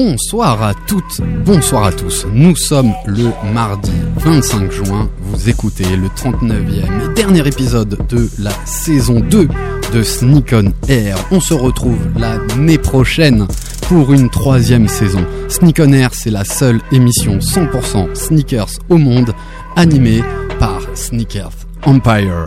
Bonsoir à toutes, bonsoir à tous. Nous sommes le mardi 25 juin. Vous écoutez le 39e et dernier épisode de la saison 2 de Sneak on Air. On se retrouve l'année prochaine pour une troisième saison. Sneak on Air, c'est la seule émission 100% sneakers au monde animée par Sneakers Empire.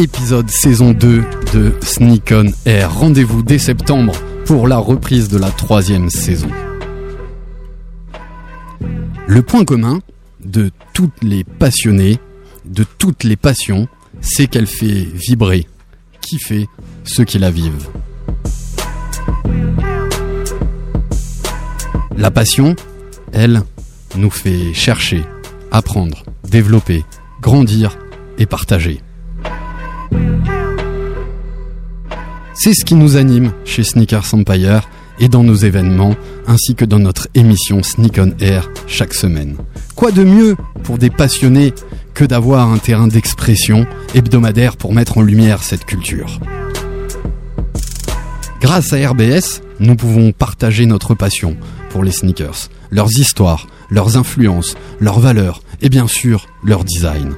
épisode saison 2 de Sneak on Air. Rendez-vous dès septembre pour la reprise de la troisième saison. Le point commun de toutes les passionnées, de toutes les passions, c'est qu'elle fait vibrer, kiffer ceux qui la vivent. La passion, elle, nous fait chercher, apprendre, développer, grandir et partager. C'est ce qui nous anime chez Sneakers Empire et dans nos événements, ainsi que dans notre émission Sneak on Air chaque semaine. Quoi de mieux pour des passionnés que d'avoir un terrain d'expression hebdomadaire pour mettre en lumière cette culture? Grâce à RBS, nous pouvons partager notre passion pour les sneakers, leurs histoires, leurs influences, leurs valeurs et bien sûr leur design.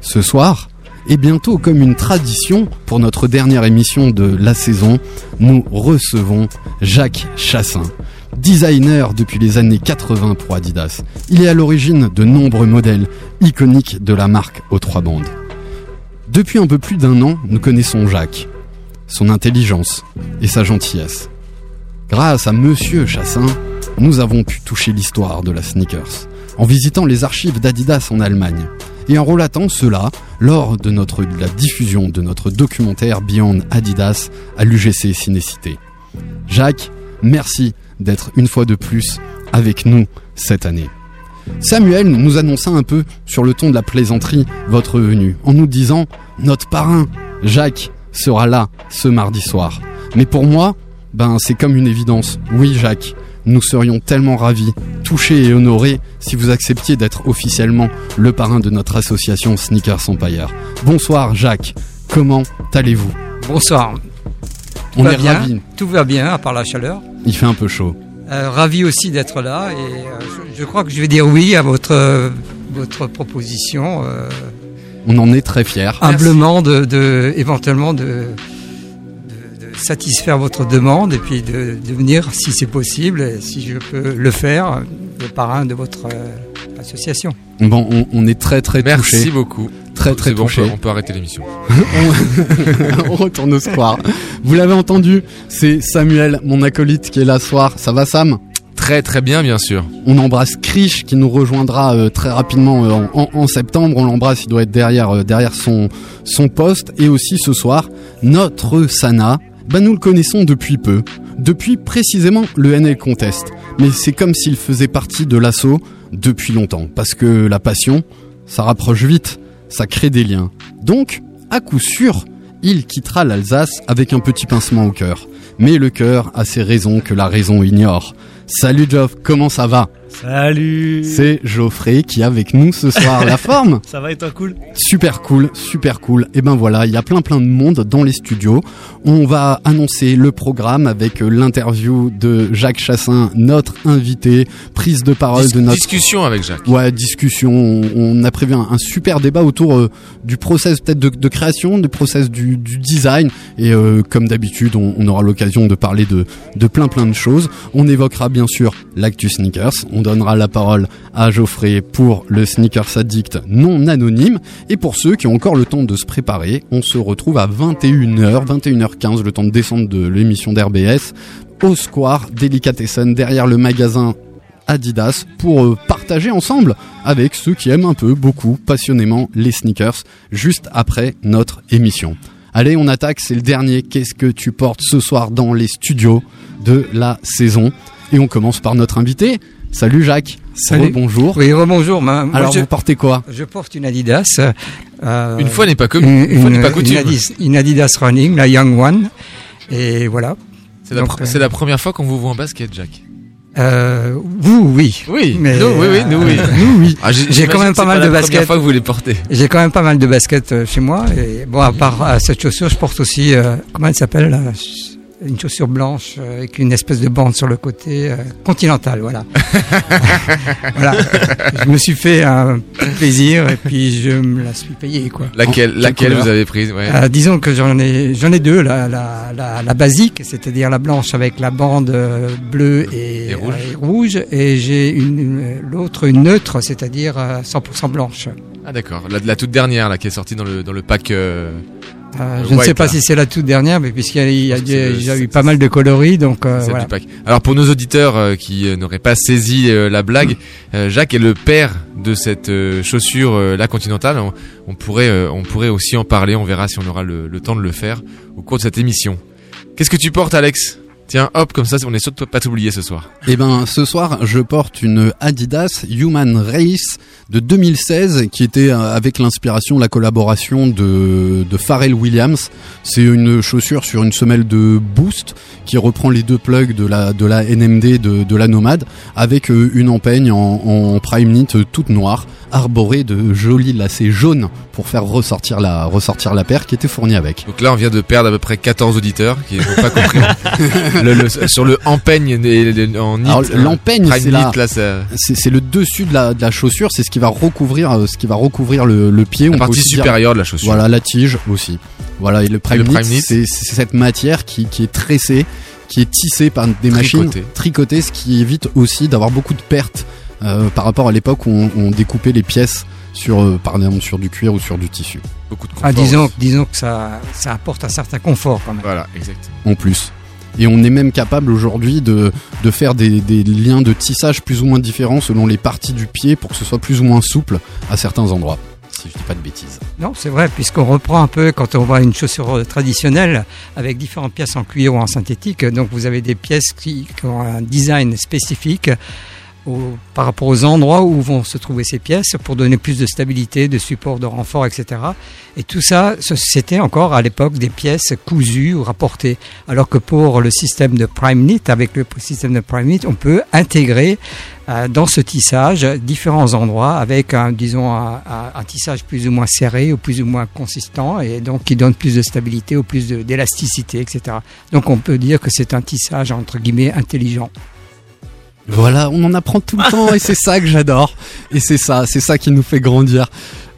Ce soir, et bientôt comme une tradition pour notre dernière émission de la saison, nous recevons Jacques Chassin, designer depuis les années 80 pour Adidas. Il est à l'origine de nombreux modèles iconiques de la marque aux trois bandes. Depuis un peu plus d'un an, nous connaissons Jacques, son intelligence et sa gentillesse. Grâce à Monsieur Chassin, nous avons pu toucher l'histoire de la sneakers en visitant les archives d'Adidas en Allemagne et en relatant cela lors de, la diffusion de notre documentaire Beyond Adidas à l'UGC Cinécité. Jacques, merci d'être une fois de plus avec nous cette année. Samuel nous annonça un peu sur le ton de la plaisanterie votre venue en nous disant notre parrain Jacques sera là ce mardi soir. Mais pour moi, ben c'est comme une évidence. Oui Jacques, nous serions tellement ravis, touchés et honorés si vous acceptiez d'être officiellement le parrain de notre association Sneakers Empire. Bonsoir Jacques, comment allez-vous? Bonsoir. Tout On est bien, ravis? Tout va bien, à part la chaleur. Il fait un peu chaud. Euh, ravi aussi d'être là et euh, je, je crois que je vais dire oui à votre, euh, votre proposition. euh, On en est très fiers. humblement, de, de, éventuellement de satisfaire votre demande et puis de, de venir, si c'est possible, et si je peux le faire, le parrain de votre euh, association. Bon, on, on est très très Merci touchés. beaucoup. Très très bon, on peut, on peut arrêter l'émission. on retourne au square. Vous l'avez entendu, c'est Samuel, mon acolyte, qui est là ce soir. Ça va Sam? Très très bien, bien sûr. On embrasse Krish qui nous rejoindra euh, très rapidement euh, en, en- en septembre. On l'embrasse, il doit être derrière, euh, derrière son, son poste. Et aussi ce soir, notre Sana, bah, nous le connaissons depuis peu. Depuis précisément le NL Contest. Mais c'est comme s'il faisait partie de l'assaut depuis longtemps. Parce que la passion, ça rapproche vite, ça crée des liens. Donc, à coup sûr, il quittera l'Alsace avec un petit pincement au cœur. Mais le cœur a ses raisons que la raison ignore. Salut Geoff, comment ça va? Salut C'est Geoffrey qui est avec nous ce soir. La forme Ça va et toi cool Super cool, super cool. Et ben voilà, il y a plein plein de monde dans les studios. On va annoncer le programme avec euh, l'interview de Jacques Chassin, notre invité, prise de parole Dis- de notre Discussion avec Jacques. Ouais, discussion. On, on a prévu un, un super débat autour euh, du process peut-être de, de création, du process du, du design. Et euh, comme d'habitude, on, on aura l'occasion de parler de, de plein plein de choses. On évoquera bien sûr l'actu sneakers. On on donnera la parole à Geoffrey pour le Sneakers Addict non anonyme. Et pour ceux qui ont encore le temps de se préparer, on se retrouve à 21h, 21h15, le temps de descendre de l'émission d'RBS, au Square Delicatessen, derrière le magasin Adidas, pour euh, partager ensemble avec ceux qui aiment un peu, beaucoup, passionnément les sneakers, juste après notre émission. Allez, on attaque, c'est le dernier. Qu'est-ce que tu portes ce soir dans les studios de la saison? Et on commence par notre invité. Salut Jacques. Salut. Bonjour. Oui, bonjour. Moi, Alors, je, vous portez quoi je porte une Adidas. euh, Une fois n'est pas comme une, une fois n'est une- pas une coutume. Adidas, une Adidas Running, la Young One. Et voilà. C'est la, pr- euh, première fois qu'on vous voit en basket, Jack. Euh, vous, oui. Oui, Mais, nous, oui, oui, nous, oui. euh, nous, oui. Ah, j'ai- quand même pas mal de la première baskets. fois que vous les portez. J'ai quand même pas mal de baskets euh, chez moi. Et bon, à part euh, cette chaussure, je porte aussi, euh, comment elle s'appelle là Une chaussure blanche euh, avec une espèce de bande sur le côté, euh, continentale, voilà. voilà. Je me suis fait un plaisir et puis je me la suis payée, quoi. Laquelle, quelle laquelle couleur vous avez prise ouais. Euh, disons que j'en ai, j'en ai deux, la, la, la, la basique, c'est-à-dire la blanche avec la bande euh, bleue et, Et rouge. euh, et rouge, et j'ai une, une- l'autre une neutre, c'est-à-dire euh, 100% blanche. Ah d'accord, la, la toute dernière là qui est sortie dans le dans le pack. Euh, Euh, je ne sais pas là. si c'est la toute dernière, mais puisqu'il y a, il y eu pas mal de coloris, donc euh, celle voilà. du pack. Alors pour nos auditeurs euh, qui n'auraient pas saisi la blague, euh, Jacques est le père de cette chaussure la Continentale. On, on pourrait on pourrait aussi en parler. On verra si on aura le, le temps de le faire au cours de cette émission. Qu'est-ce que tu portes, Alex? Tiens, hop, comme ça, on est sûr de pas t'oublier ce soir. Eh ben, ce soir, je porte une Adidas Human Race de 2016 qui était euh, avec l'inspiration, la collaboration de, de Pharrell Williams. C'est une chaussure sur une semelle de Boost qui reprend les deux plugs de la, de la NMD de, de la Nomade avec euh, une empeigne en, en prime knit toute noire arborée de jolis lacets jaunes pour faire ressortir la, ressortir la paire qui était fournie avec. Donc là, on vient de perdre à peu près 14 auditeurs qui n'ont pas compris. le, le- sur le empeigne et le- en euh, l'empeigne, prime c'est la- C'est le dessus de la, de la chaussure, c'est ce qui va recouvrir, euh, ce qui va recouvrir le, le pied. la On partie dire- supérieure de la chaussure. Voilà, la tige aussi. Voilà, et le prime, c'est cette matière qui, qui est tressée, qui est tissée par des machines Tricotée. tricotées, ce qui évite aussi d'avoir beaucoup de pertes euh, par rapport à l'époque où on, on découpait les pièces sur, euh, par exemple, sur du cuir ou sur du tissu. Beaucoup de Ah, confort disons, aussi. disons que ça, ça apporte un certain confort quand même. Voilà, exact. en plus. Et on est même capable aujourd'hui de, de faire des, des liens de tissage plus ou moins différents selon les parties du pied pour que ce soit plus ou moins souple à certains endroits. Si je dis pas de bêtises. Non, c'est vrai, puisqu'on reprend un peu quand on voit une chaussure euh, traditionnelle avec différentes pièces en cuir ou en synthétique. Donc vous avez des pièces qui, qui ont un design spécifique par rapport aux endroits où vont se trouver ces pièces pour donner plus de stabilité, de support, de renfort, etc. Et tout ça, c'était encore à l'époque des pièces cousues ou rapportées. Alors que pour le système de Prime Knit, avec le système de Prime Knit, on peut intégrer euh, dans ce tissage différents endroits avec un, disons, un, tissage plus ou moins serré ou plus ou moins consistant et donc qui donne plus de stabilité ou plus d'élasticité, etc. Donc on peut dire que c'est un tissage entre guillemets intelligent. Voilà, on en apprend tout le temps et c'est ça que j'adore. Et c'est ça, c'est ça qui nous fait grandir.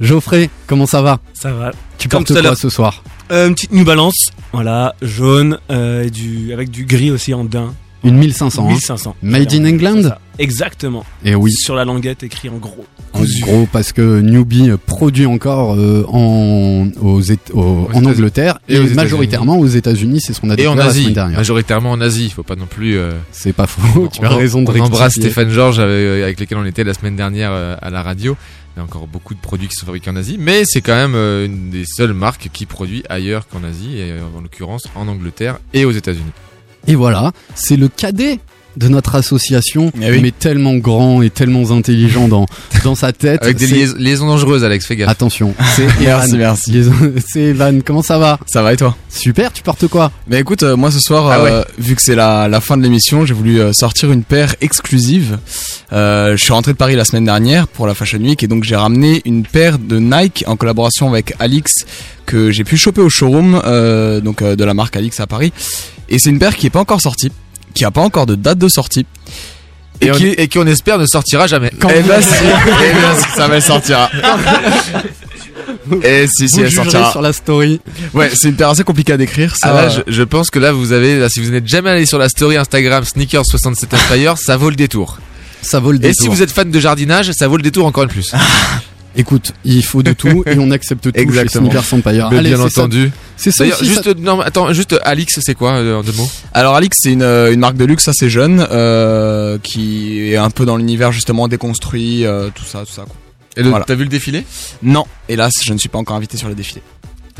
Geoffrey, comment ça va? Ça va. Tu Comme portes quoi ce soir? Euh, une petite New Balance, voilà, jaune, euh, et du, avec du gris aussi en daim. Une 1500. hein. 1500. Made in England? Exactement. Et oui, Sur la languette écrit en gros. en Cousu. gros, parce que Newbie produit encore euh, en, aux en. Angleterre Et et, aux majoritairement aux États-Unis, c'est ce qu'on a Et découvert en la Asie, semaine dernière. majoritairement en Asie. Il faut pas non plus. euh, C'est pas faux, tu as on- raison de On embrasse. Stéphane Georges avec, avec lequel on était la semaine dernière euh, à la radio. Il y a encore beaucoup de produits qui sont fabriqués en Asie, mais c'est quand même euh, une des seules marques qui produit ailleurs qu'en Asie, et euh, en l'occurrence en Angleterre et aux États-Unis. Et voilà, c'est le cadet de notre association, Eh oui. mais tellement grand et tellement intelligent dans, dans sa tête. Avec des liaisons, liaisons dangereuses, Alex, fais gaffe. Attention, c'est Merci, Evan. merci. C'est Evan, comment ça va? Ça va et toi? Super, tu portes quoi? Bah écoute, euh, moi ce soir, Ah euh, vu que c'est la, la fin de l'émission, j'ai voulu euh, sortir une paire exclusive. Euh, je suis rentré de Paris la semaine dernière pour la Fashion Week et donc j'ai ramené une paire de Nike en collaboration avec Alix que j'ai pu choper au showroom donc de la marque Alix à Paris. Et c'est une paire qui est pas encore sortie, qui a pas encore de date de sortie. Et, Et on, qui- et qui on espère ne sortira jamais. Eh ben si, eh ben si, ça va sortira. Et si si Vous elle sortira. sur la story. Ouais, c'est une paire assez compliquée à décrire. Ça, Ah là, je, je pense que là, vous avez, là, si vous n'êtes jamais allé sur la story Instagram Sneakers 67 Empire, ça vaut le détour. Ça vaut le Et détour. si vous êtes fan de jardinage, ça vaut le détour encore de plus. Écoute, il faut de tout et on accepte tout Exactement. chez Sneakers Empire. Mais Allez, bien c'est ça. entendu. C'est ça D'ailleurs, aussi, juste, ça- non, attends, juste Alix, c'est quoi euh, en deux mots? Alors Alix c'est une, euh, une marque de luxe assez jeune euh, qui est un peu dans l'univers justement déconstruit, euh, tout ça, tout ça. Quoi. Et Voilà. T'as vu le défilé? Non, hélas, je ne suis pas encore invité sur le défilé.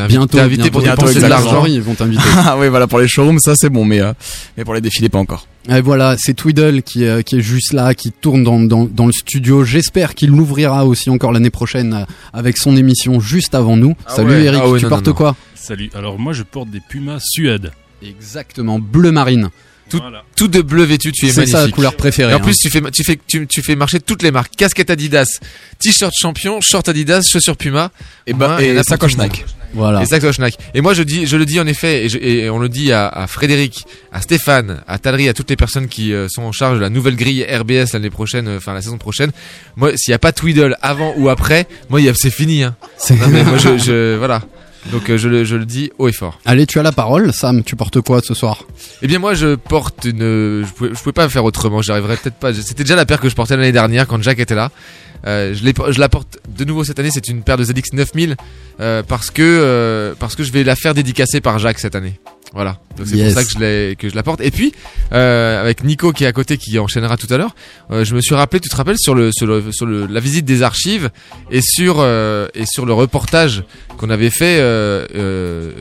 Bientôt, invité pour bientôt, dépenser de l'argent. Ils vont t'inviter. ah oui, voilà pour les showrooms ça c'est bon, mais euh, mais pour les défilés pas encore. Et voilà, c'est Twiddle qui, est- qui est juste là, qui tourne dans, dans, dans le studio. J'espère qu'il l'ouvrira aussi encore l'année prochaine euh, avec son émission juste avant nous. Ah Salut ouais, Eric, ah ouais, tu non, portes non, non. quoi? Salut. Alors moi je porte des Pumas Suède. Exactement, bleu marine. Tout, Voilà. tout de bleu vêtu, tu es C'est magnifique. sa couleur préférée. Et en hein. plus, tu fais, tu fais, tu, tu fais marcher toutes les marques. Casquette Adidas, t-shirt champion, short Adidas, chaussures Puma. Et, bah, il y en a et pour sacoche. Nike. Voilà. Et. Et moi, je dis, je le dis en effet, et, je- et on le dit à, à Frédéric, à Stéphane, à Talry, à toutes les personnes qui euh, sont en charge de la nouvelle grille RBS l'année prochaine, euh, enfin la saison prochaine. Moi, s'il n'y a pas Twiddle avant ou après, moi, il y a- c'est fini. Hein. C'est- Non, mais moi, je, je- voilà. Donc, euh, je, le, je le dis haut et fort. Allez, tu as la parole. Sam, tu portes quoi ce soir? Eh bien moi je porte une, je pouvais, je pouvais pas faire autrement, j'arriverais peut-être pas. C'était déjà la paire que je portais l'année dernière quand Jack était là. Euh, je, je la porte de nouveau cette année. C'est une paire de ZX 9000 euh, parce que euh, parce que je vais la faire dédicacer par Jacques cette année. Voilà. Donc c'est Yes. pour ça que je l'ai que je la porte. Et puis euh, avec Nico qui est à côté qui enchaînera tout à l'heure, euh, je me suis rappelé, tu te rappelles sur le sur le sur le, la visite des archives et sur euh, et sur le reportage qu'on avait fait. Euh, euh,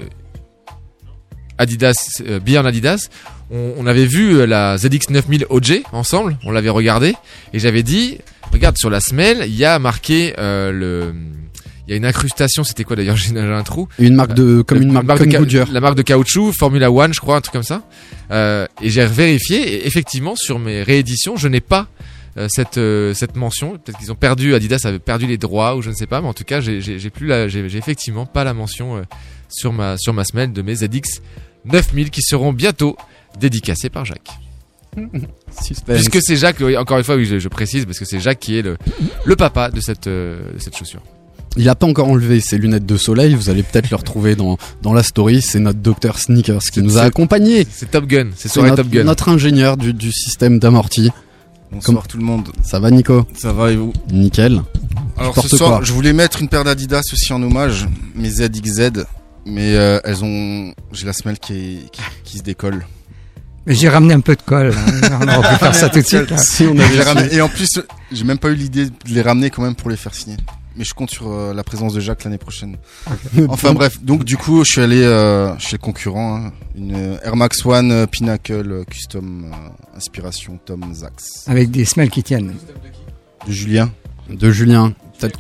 Adidas, euh, Beyond Adidas, on, on avait vu la ZX 9000 OG ensemble, on l'avait regardé, et j'avais dit, regarde sur la semelle, il y a marqué euh, le, il y a une incrustation, c'était quoi d'ailleurs, j'ai un trou. Une marque de, comme Le- une marque, de comme ca- Goodyear. La marque de caoutchouc, Formula One, je crois, un truc comme ça. Euh, et j'ai vérifié, et effectivement, sur mes rééditions, je n'ai pas euh, cette euh, cette mention. Peut-être qu'ils ont perdu, Adidas avait perdu les droits ou je ne sais pas, mais en tout cas, j'ai plus la, j'ai effectivement pas la mention euh, sur ma sur ma semelle de mes ZX 9000 qui seront bientôt dédicacés par Jacques. Suspense. Puisque c'est Jacques, encore une fois, oui, je, je précise parce que c'est Jacques qui est le le papa de cette euh, de cette chaussure. Il a pas encore enlevé ses lunettes de soleil. Vous allez peut-être le retrouver dans, dans la story. C'est notre docteur Sneakers qui nous a accompagnés. C'est Top Gun, c'est soirée notre, Top Gun. notre ingénieur du, du système d'amorti. Bonsoir tout le monde. Ça va, Nico? Ça va et vous? Nickel. Alors ce soir, quoi je voulais mettre une paire d'Adidas aussi en hommage, mes ZXZ, mais euh, elles ont, j'ai la semelle qui, est- qui, qui se décolle. Mais j'ai ramené un peu de colle. hein. On aurait pu faire ça tout de suite. Si on avait et en plus, j'ai même pas eu l'idée de les ramener quand même pour les faire signer. Mais je compte sur euh, la présence de Jacques l'année prochaine. Enfin bref, donc du coup, je suis allé euh, chez le concurrent, hein, une euh, Air Max One euh, Pinnacle Custom euh, Inspiration Tom Zax Avec des semelles qui tiennent. de Julien. de Julien. Peut-être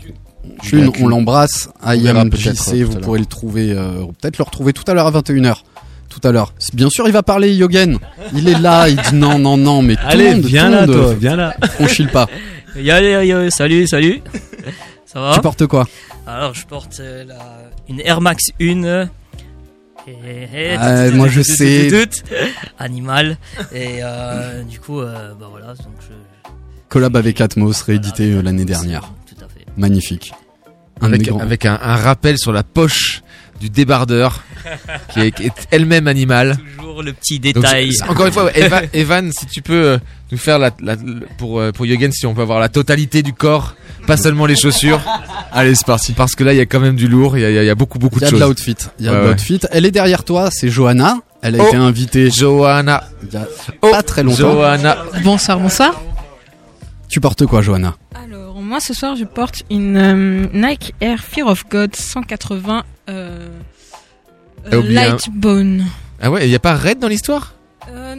Julien on l'embrasse. On IMJC, vous pourrez le trouver, euh, peut-être le retrouver tout à l'heure à 21h. Tout à l'heure. Bien sûr, il va parler Yogen. Il est là, il dit non, non, non, mais tout Allez, le monde, viens tout là, monde, toi, viens là. franchit le pas. Yo, yo, yo, salut, salut. Ça va Tu portes quoi Alors, je porte euh, la, une Air Max 1. euh, et- et- Ah, tout- moi, tout- je tout- sais. Animal. Et euh, du coup, euh, bah voilà. Donc je, Collab avec Atmos, réédité euh, l'année dernière. Tout à fait. Magnifique. Un avec, un, un rappel sur la poche du débardeur qui est, elle-même animale. Toujours le petit détail. encore une fois, Evan, si tu peux nous faire la, pour pour Yogen, si on peut avoir la totalité du corps, pas seulement les chaussures. Allez, c'est parti. Parce que là, il y a quand même du lourd, il y a, il y beaucoup beaucoup Il y de a de choses. l'outfit. Il y a Ouais, de ouais. l'outfit. Elle est derrière toi, c'est Johanna. Elle a Oh. été invitée Johanna. il y a Oh, pas très longtemps. Johanna. Bonsoir, bonsoir. Tu portes quoi, Johanna? Alors, moi ce soir je porte une euh, Nike Air Fear of God 180 euh, euh, T'as oublié un- Light Bone. Ah ouais, il y a pas Red dans l'histoire? Euh,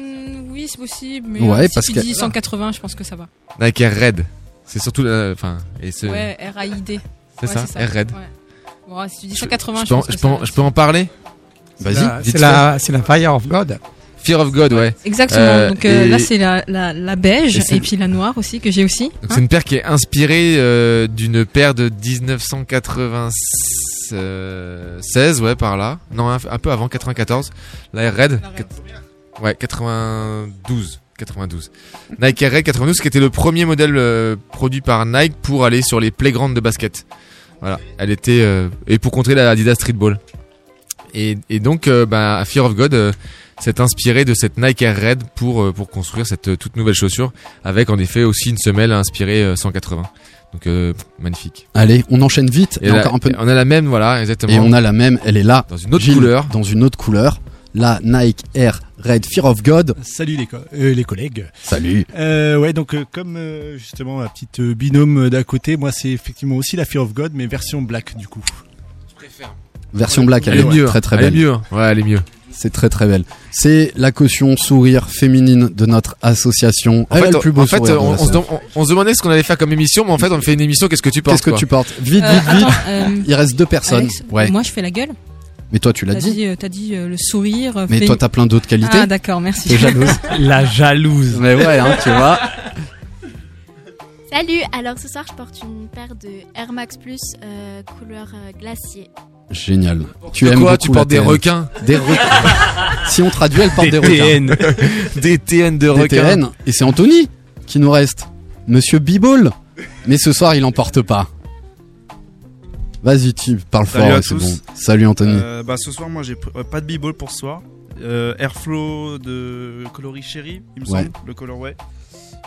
oui, c'est possible, mais Ouais, euh, si parce tu que- dis 180, je pense que ça va. Avec Air Red. C'est surtout la- enfin et c'est Ouais, R-A-I-D. C'est Ouais, ça, Air Red. Ouais. Bon, si tu dis 180, je, je pense je peux ça en- va. je peux en parler? Vas-y. La- C'est la, la Fire of God. Fear of God, ouais. Exactement. Euh, Donc euh, là, c'est la, la, la beige et puis la noire aussi que j'ai aussi. Donc Hein c'est une paire qui est inspirée euh, d'une paire de 1996, ouais, par là. Non, un, un peu avant, 94. La Air Red. Quat- Ouais, 92. 92. Nike Air Red 92, qui était le premier modèle euh, produit par Nike pour aller sur les playgrounds de basket. Voilà, elle était euh, et pour contrer la Adidas Streetball. Et, et donc, euh, bah, Fear of God, euh, s'est inspiré de cette Nike Air Red pour pour construire cette toute nouvelle chaussure avec en effet aussi une semelle inspirée euh, 180. Donc euh, magnifique. Allez, on enchaîne vite. Et Et la- encore un peu. on a la même, voilà, exactement. Et on a la même, elle est là. Dans une autre Gilles, couleur. Dans une autre couleur. La Nike Air Red Fear of God. Salut les, co- euh, les collègues. Salut. Euh, ouais, donc euh, comme euh, justement la petite euh, binôme d'à côté, moi c'est effectivement aussi la Fear of God, mais version black du coup. Version black, elle, Elle est mieux, très très elle est belle. mieux. Ouais, elle est mieux. C'est très très belle. C'est la caution sourire féminine de notre association. En Elle a fait, le plus beau en fait, on, se dem- on- on se demandait ce qu'on allait faire comme émission, mais en fait, on fait une émission. Qu'est-ce que tu portes Qu'est-ce que tu portes? Vite, vite, vite. attends, euh, Il reste deux personnes. Alex, ouais. Moi, je fais la gueule. Mais toi, tu l'as dit. dit, euh, t'as dit euh, le sourire. euh, Mais fait- toi, t'as plein d'autres qualités. Ah, d'accord, merci. T'es jalouse. La jalouse. Mais ouais, hein, tu vois. Salut, alors ce soir je porte une paire de Air Max Plus euh, couleur euh, glacier. Génial. Tu aimes quoi beaucoup Tu portes des TN. requins Des requins. si on traduit, elle porte des, Des TN. requins. Des TN de Des requins. TN. Et c'est Anthony qui nous reste. Monsieur Bibol. Mais ce soir, il en porte pas. Vas-y, tu parles Salut fort, c'est bon. Salut Anthony. Euh, bah, ce soir, moi, j'ai euh, pas de b-ball pour ce soir. Euh, Airflow de coloris Cherry, il me Ouais. semble, le colorway.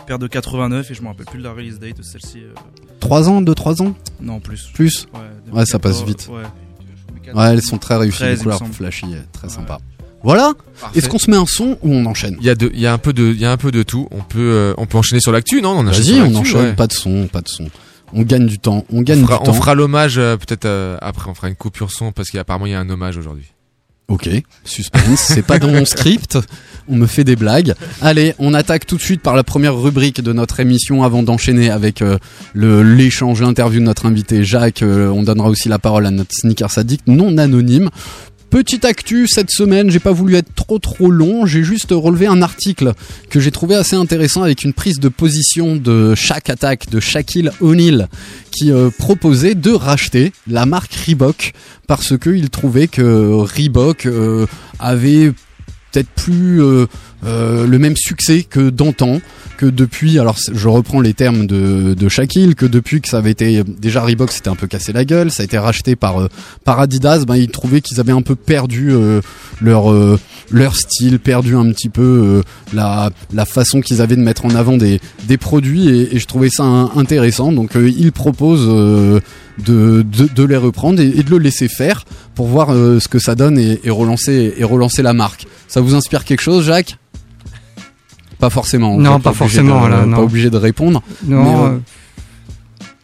Paire de 89 et je me rappelle plus de la release date de celle-ci. euh. 3 ans, 2-3 ans? Non, plus. Plus? Ouais, Ouais, ça passe 2014, vite. ouais. Ouais, elles sont très réussies, 13, les couleurs flashy, très sympa. Voilà. Est-ce qu'on se met un son ou on enchaîne? Il y a de, il y a un peu de, il y a un peu de tout. On peut, euh, on peut enchaîner sur l'actu, non? On enchaîne Vas-y, sur on enchaîne. ouais. Pas de son, pas de son. On gagne du temps. On gagne On fera, du temps. on fera l'hommage euh, peut-être euh, après. On fera une coupure son parce qu'apparemment il y a un hommage aujourd'hui. Ok, suspense, c'est pas dans mon script, on me fait des blagues. Allez, on attaque tout de suite par la première rubrique de notre émission avant d'enchaîner avec euh, le l'échange, l'interview de notre invité Jacques. Euh, on donnera aussi la parole à notre sneakers addict non anonyme. Petite actu cette semaine, j'ai pas voulu être trop trop long, j'ai juste relevé un article que j'ai trouvé assez intéressant avec une prise de position de chaque attaque de Shaquille O'Neal qui euh, proposait de racheter la marque Reebok parce que il trouvait que Reebok euh, avait peut-être plus euh, euh, le même succès que d'antan, que depuis, alors je reprends les termes de, de Shaquille, que depuis que ça avait été, déjà Reebok s'était un peu cassé la gueule, ça a été racheté par, euh, par Adidas, ben, ils trouvaient qu'ils avaient un peu perdu euh, leur, leur style, perdu un petit peu la, la façon qu'ils avaient de mettre en avant des, des produits et, je trouvais ça intéressant. Donc ils proposent de, de, les reprendre et, de le laisser faire pour voir ce que ça donne et relancer et relancer la marque. Ça vous inspire quelque chose, Jacques? Pas forcément. Non, pas forcément, de- là, Pas obligé de répondre. Non, Mais, euh, euh,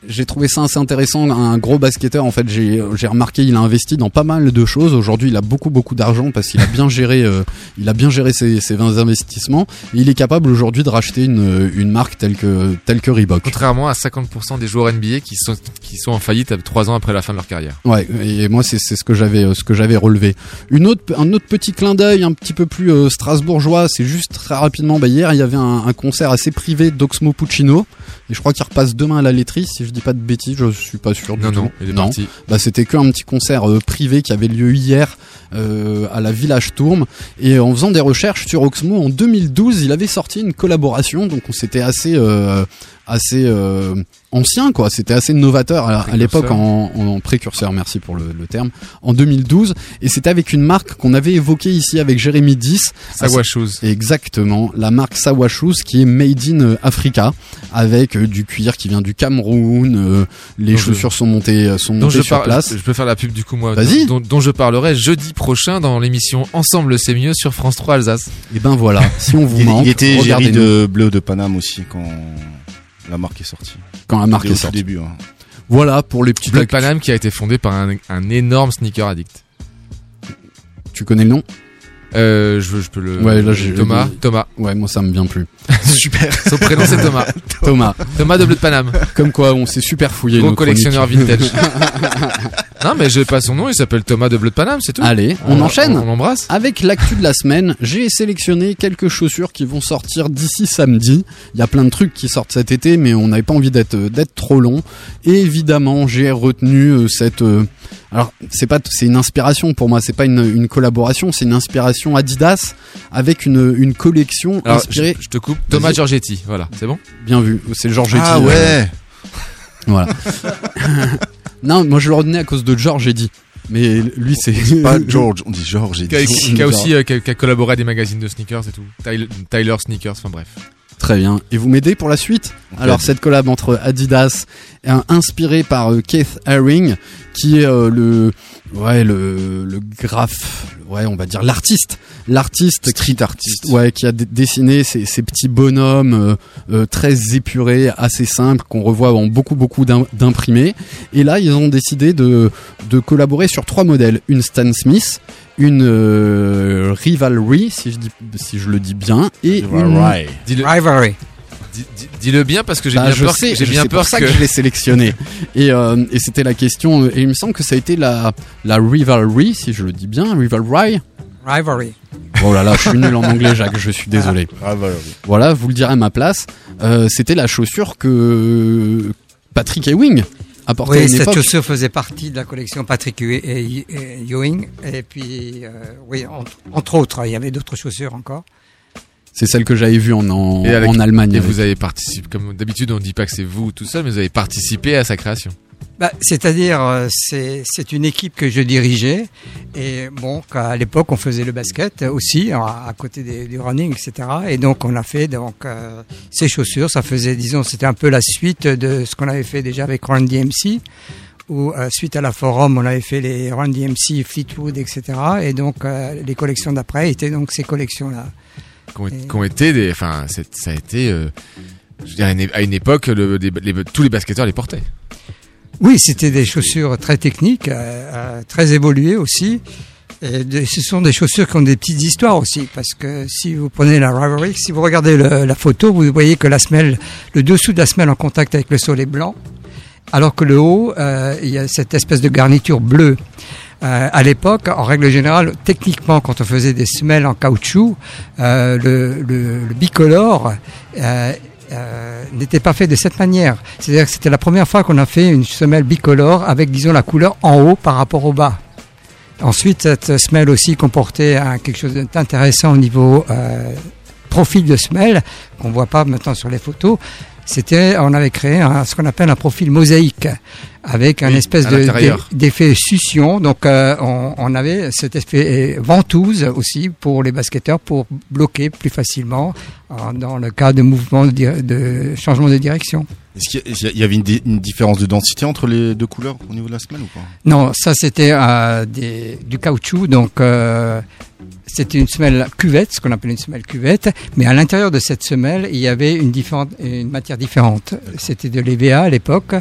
j'ai trouvé ça assez intéressant. Un gros basketteur, en fait, j'ai j'ai remarqué, il a investi dans pas mal de choses. Aujourd'hui, il a beaucoup beaucoup d'argent parce qu'il a bien géré, euh, il a bien géré ses, ses 20 investissements. Et il est capable aujourd'hui de racheter une, une marque telle que telle que Reebok. Contrairement à 50% des joueurs NBA qui sont, qui sont en faillite 3 ans après la fin de leur carrière. Ouais, et moi c'est c'est ce que j'avais euh, ce que j'avais relevé. Une autre un autre petit clin d'œil un petit peu plus euh, strasbourgeois, c'est juste très rapidement. Bah hier il y avait un, un concert assez privé d'Oxmo Puccino et je crois qu'il repasse demain à la laiterie si je dis pas de bêtises, je suis pas sûr du Non, tout. non, il est parti. Bah c'était que un petit concert euh, privé qui avait lieu hier euh, à la Village Tourme et en faisant des recherches sur Oxmo en 2012, il avait sorti une collaboration donc on s'était assez euh, assez euh, ancien quoi, c'était assez novateur à, à l'époque en, en précurseur, merci pour le, le terme, en 2012 et c'était avec une marque qu'on avait évoquée ici avec Jérémy 10 Sawa Shoes. Exactement, la marque Sawa Shoes qui est made in euh, Africa avec euh, du cuir qui vient du Cameroun, euh, les Dont je- chaussures sont montées sont dont montées je, sur par- place. je peux faire la pub du coup moi Vas-y. dont, dont je parlerai jeudi prochain dans l'émission Ensemble c'est mieux sur France 3 Alsace. Et ben voilà, si on vous il, manque, il était regardez-nous. de bleu de Paname aussi quand la marque est sortie. Quand la marque est sortie. début. hein. Voilà pour les de actus. Paname qui a été fondé par un, un énorme sneaker addict. Tu connais le nom? Euh, je, je peux le. Ouais, là j'ai Thomas. Thomas. Ouais, moi ça me vient plus. Super. Son prénom c'est Thomas. Thomas. Thomas de Bleu de Paname. Comme quoi, on s'est super fouillé. Gros collectionneur chroniques. vintage. non mais j'ai pas son nom, il s'appelle Thomas de Bleu de Paname, c'est tout. Allez, on enchaîne. On, l'embrasse. Avec l'actu de la semaine, j'ai sélectionné quelques chaussures qui vont sortir d'ici samedi. Il y a plein de trucs qui sortent cet été, mais on n'avait pas envie d'être d'être trop long. Et évidemment, j'ai retenu euh, cette. euh, alors, c'est pas, c'est une inspiration pour moi. C'est pas une, une collaboration, c'est une inspiration Adidas avec une, une collection Alors, inspirée. je, je te coupe. Thomas Vas-y. Giorgetti, voilà, c'est bon? Bien vu, c'est Georgetti. Ah ouais. Voilà. non, moi je le retenais à cause de George Eddy. Mais lui, c'est pas George, on dit George. Qui a, qui a aussi euh, qui a- qui a collaboré à des magazines de sneakers et tout. Tyler, Tyler Sneakers, enfin bref. Très bien. Et vous m'aidez pour la suite? Alors cette collab entre Adidas inspirée par euh, Keith Haring, qui est euh, le ouais le le graphe, ouais on va dire l'artiste, l'artiste Street artiste. ouais qui a dessiné ces, ces petits bonhommes euh, euh, très épurés, assez simples qu'on revoit en beaucoup beaucoup d'im- d'imprimés. Et là ils ont décidé de de collaborer sur trois modèles, une Stan Smith. Une euh, Rivalry, si je, dis, si je le dis bien, et une, Rivalry. Rivalry. Dis- dis- dis-le bien parce que j'ai bah, bien je peur. j'ai bien c'est peur pour ça que. que, je l'ai sélectionné. et euh, et c'était la question. Et il me semble que ça a été la la rivalry, si je le dis bien, rivalry. Rivalry. Oh là là, je suis nul en anglais, Jacques. Je suis désolé. Rivalry. Voilà, vous le direz à ma place. Euh, c'était la chaussure que Patrick Ewing a portée à Oui, une cette époque. chaussure faisait partie de la collection Patrick Ewing. Et puis, euh, oui, entre, entre autres, il y avait d'autres chaussures encore. C'est celle que j'avais vue en en, Et avec- en Allemagne. Et avec. vous avez participé, comme d'habitude, on dit pas que c'est vous tout seul, mais vous avez participé à sa création. Bah, C'est-à-dire, euh, c'est c'est une équipe que je dirigeais. Et bon, à l'époque, on faisait le basket aussi, à, à côté des- du running, etc. Et donc, on a fait donc euh, ces chaussures. Ça faisait, disons, c'était un peu la suite de ce qu'on avait fait déjà avec Run DMC. Où, euh, suite à la forum, on avait fait les Run DMC, Fleetwood, etc. Et donc, euh, les collections d'après étaient donc ces collections-là. Qui ont été des, enfin, ça a été, euh, je veux dire, à une, époque, tous les basketteurs les portaient. Oui, c'était des chaussures très techniques, euh, euh, très évoluées aussi. Et ce sont des chaussures qui ont des petites histoires aussi, parce que si vous prenez la Rivalry, si vous regardez la photo, vous voyez que la semelle, le dessous de la semelle en contact avec le sol est blanc, alors que le haut, il y a cette espèce de garniture bleue. Euh, à l'époque, en règle générale, techniquement, quand on faisait des semelles en caoutchouc, euh, le, le, le bicolore euh, euh, n'était pas fait de cette manière. C'est-à-dire que c'était la première fois qu'on a fait une semelle bicolore avec, disons, la couleur en haut par rapport au bas. Ensuite, cette semelle aussi comportait un- quelque chose d'intéressant au niveau euh, profil de semelle, qu'on voit pas maintenant sur les photos. C'était, on avait créé un- ce qu'on appelle un profil mosaïque, avec un espèce de- d'effet succion. Donc, euh, on, on avait cet effet euh, ventouse aussi pour les basketteurs pour bloquer plus facilement euh, dans le cas de mouvement de, changement de direction. Est-ce qu'il y avait une, une différence de densité entre les deux couleurs au niveau de la semelle ou pas? Non, ça c'était euh, du caoutchouc, donc euh, c'était une semelle cuvette, ce qu'on appelle une semelle cuvette, mais à l'intérieur de cette semelle, il y avait une, différente, une matière différente. C'était de l'EVA à l'époque,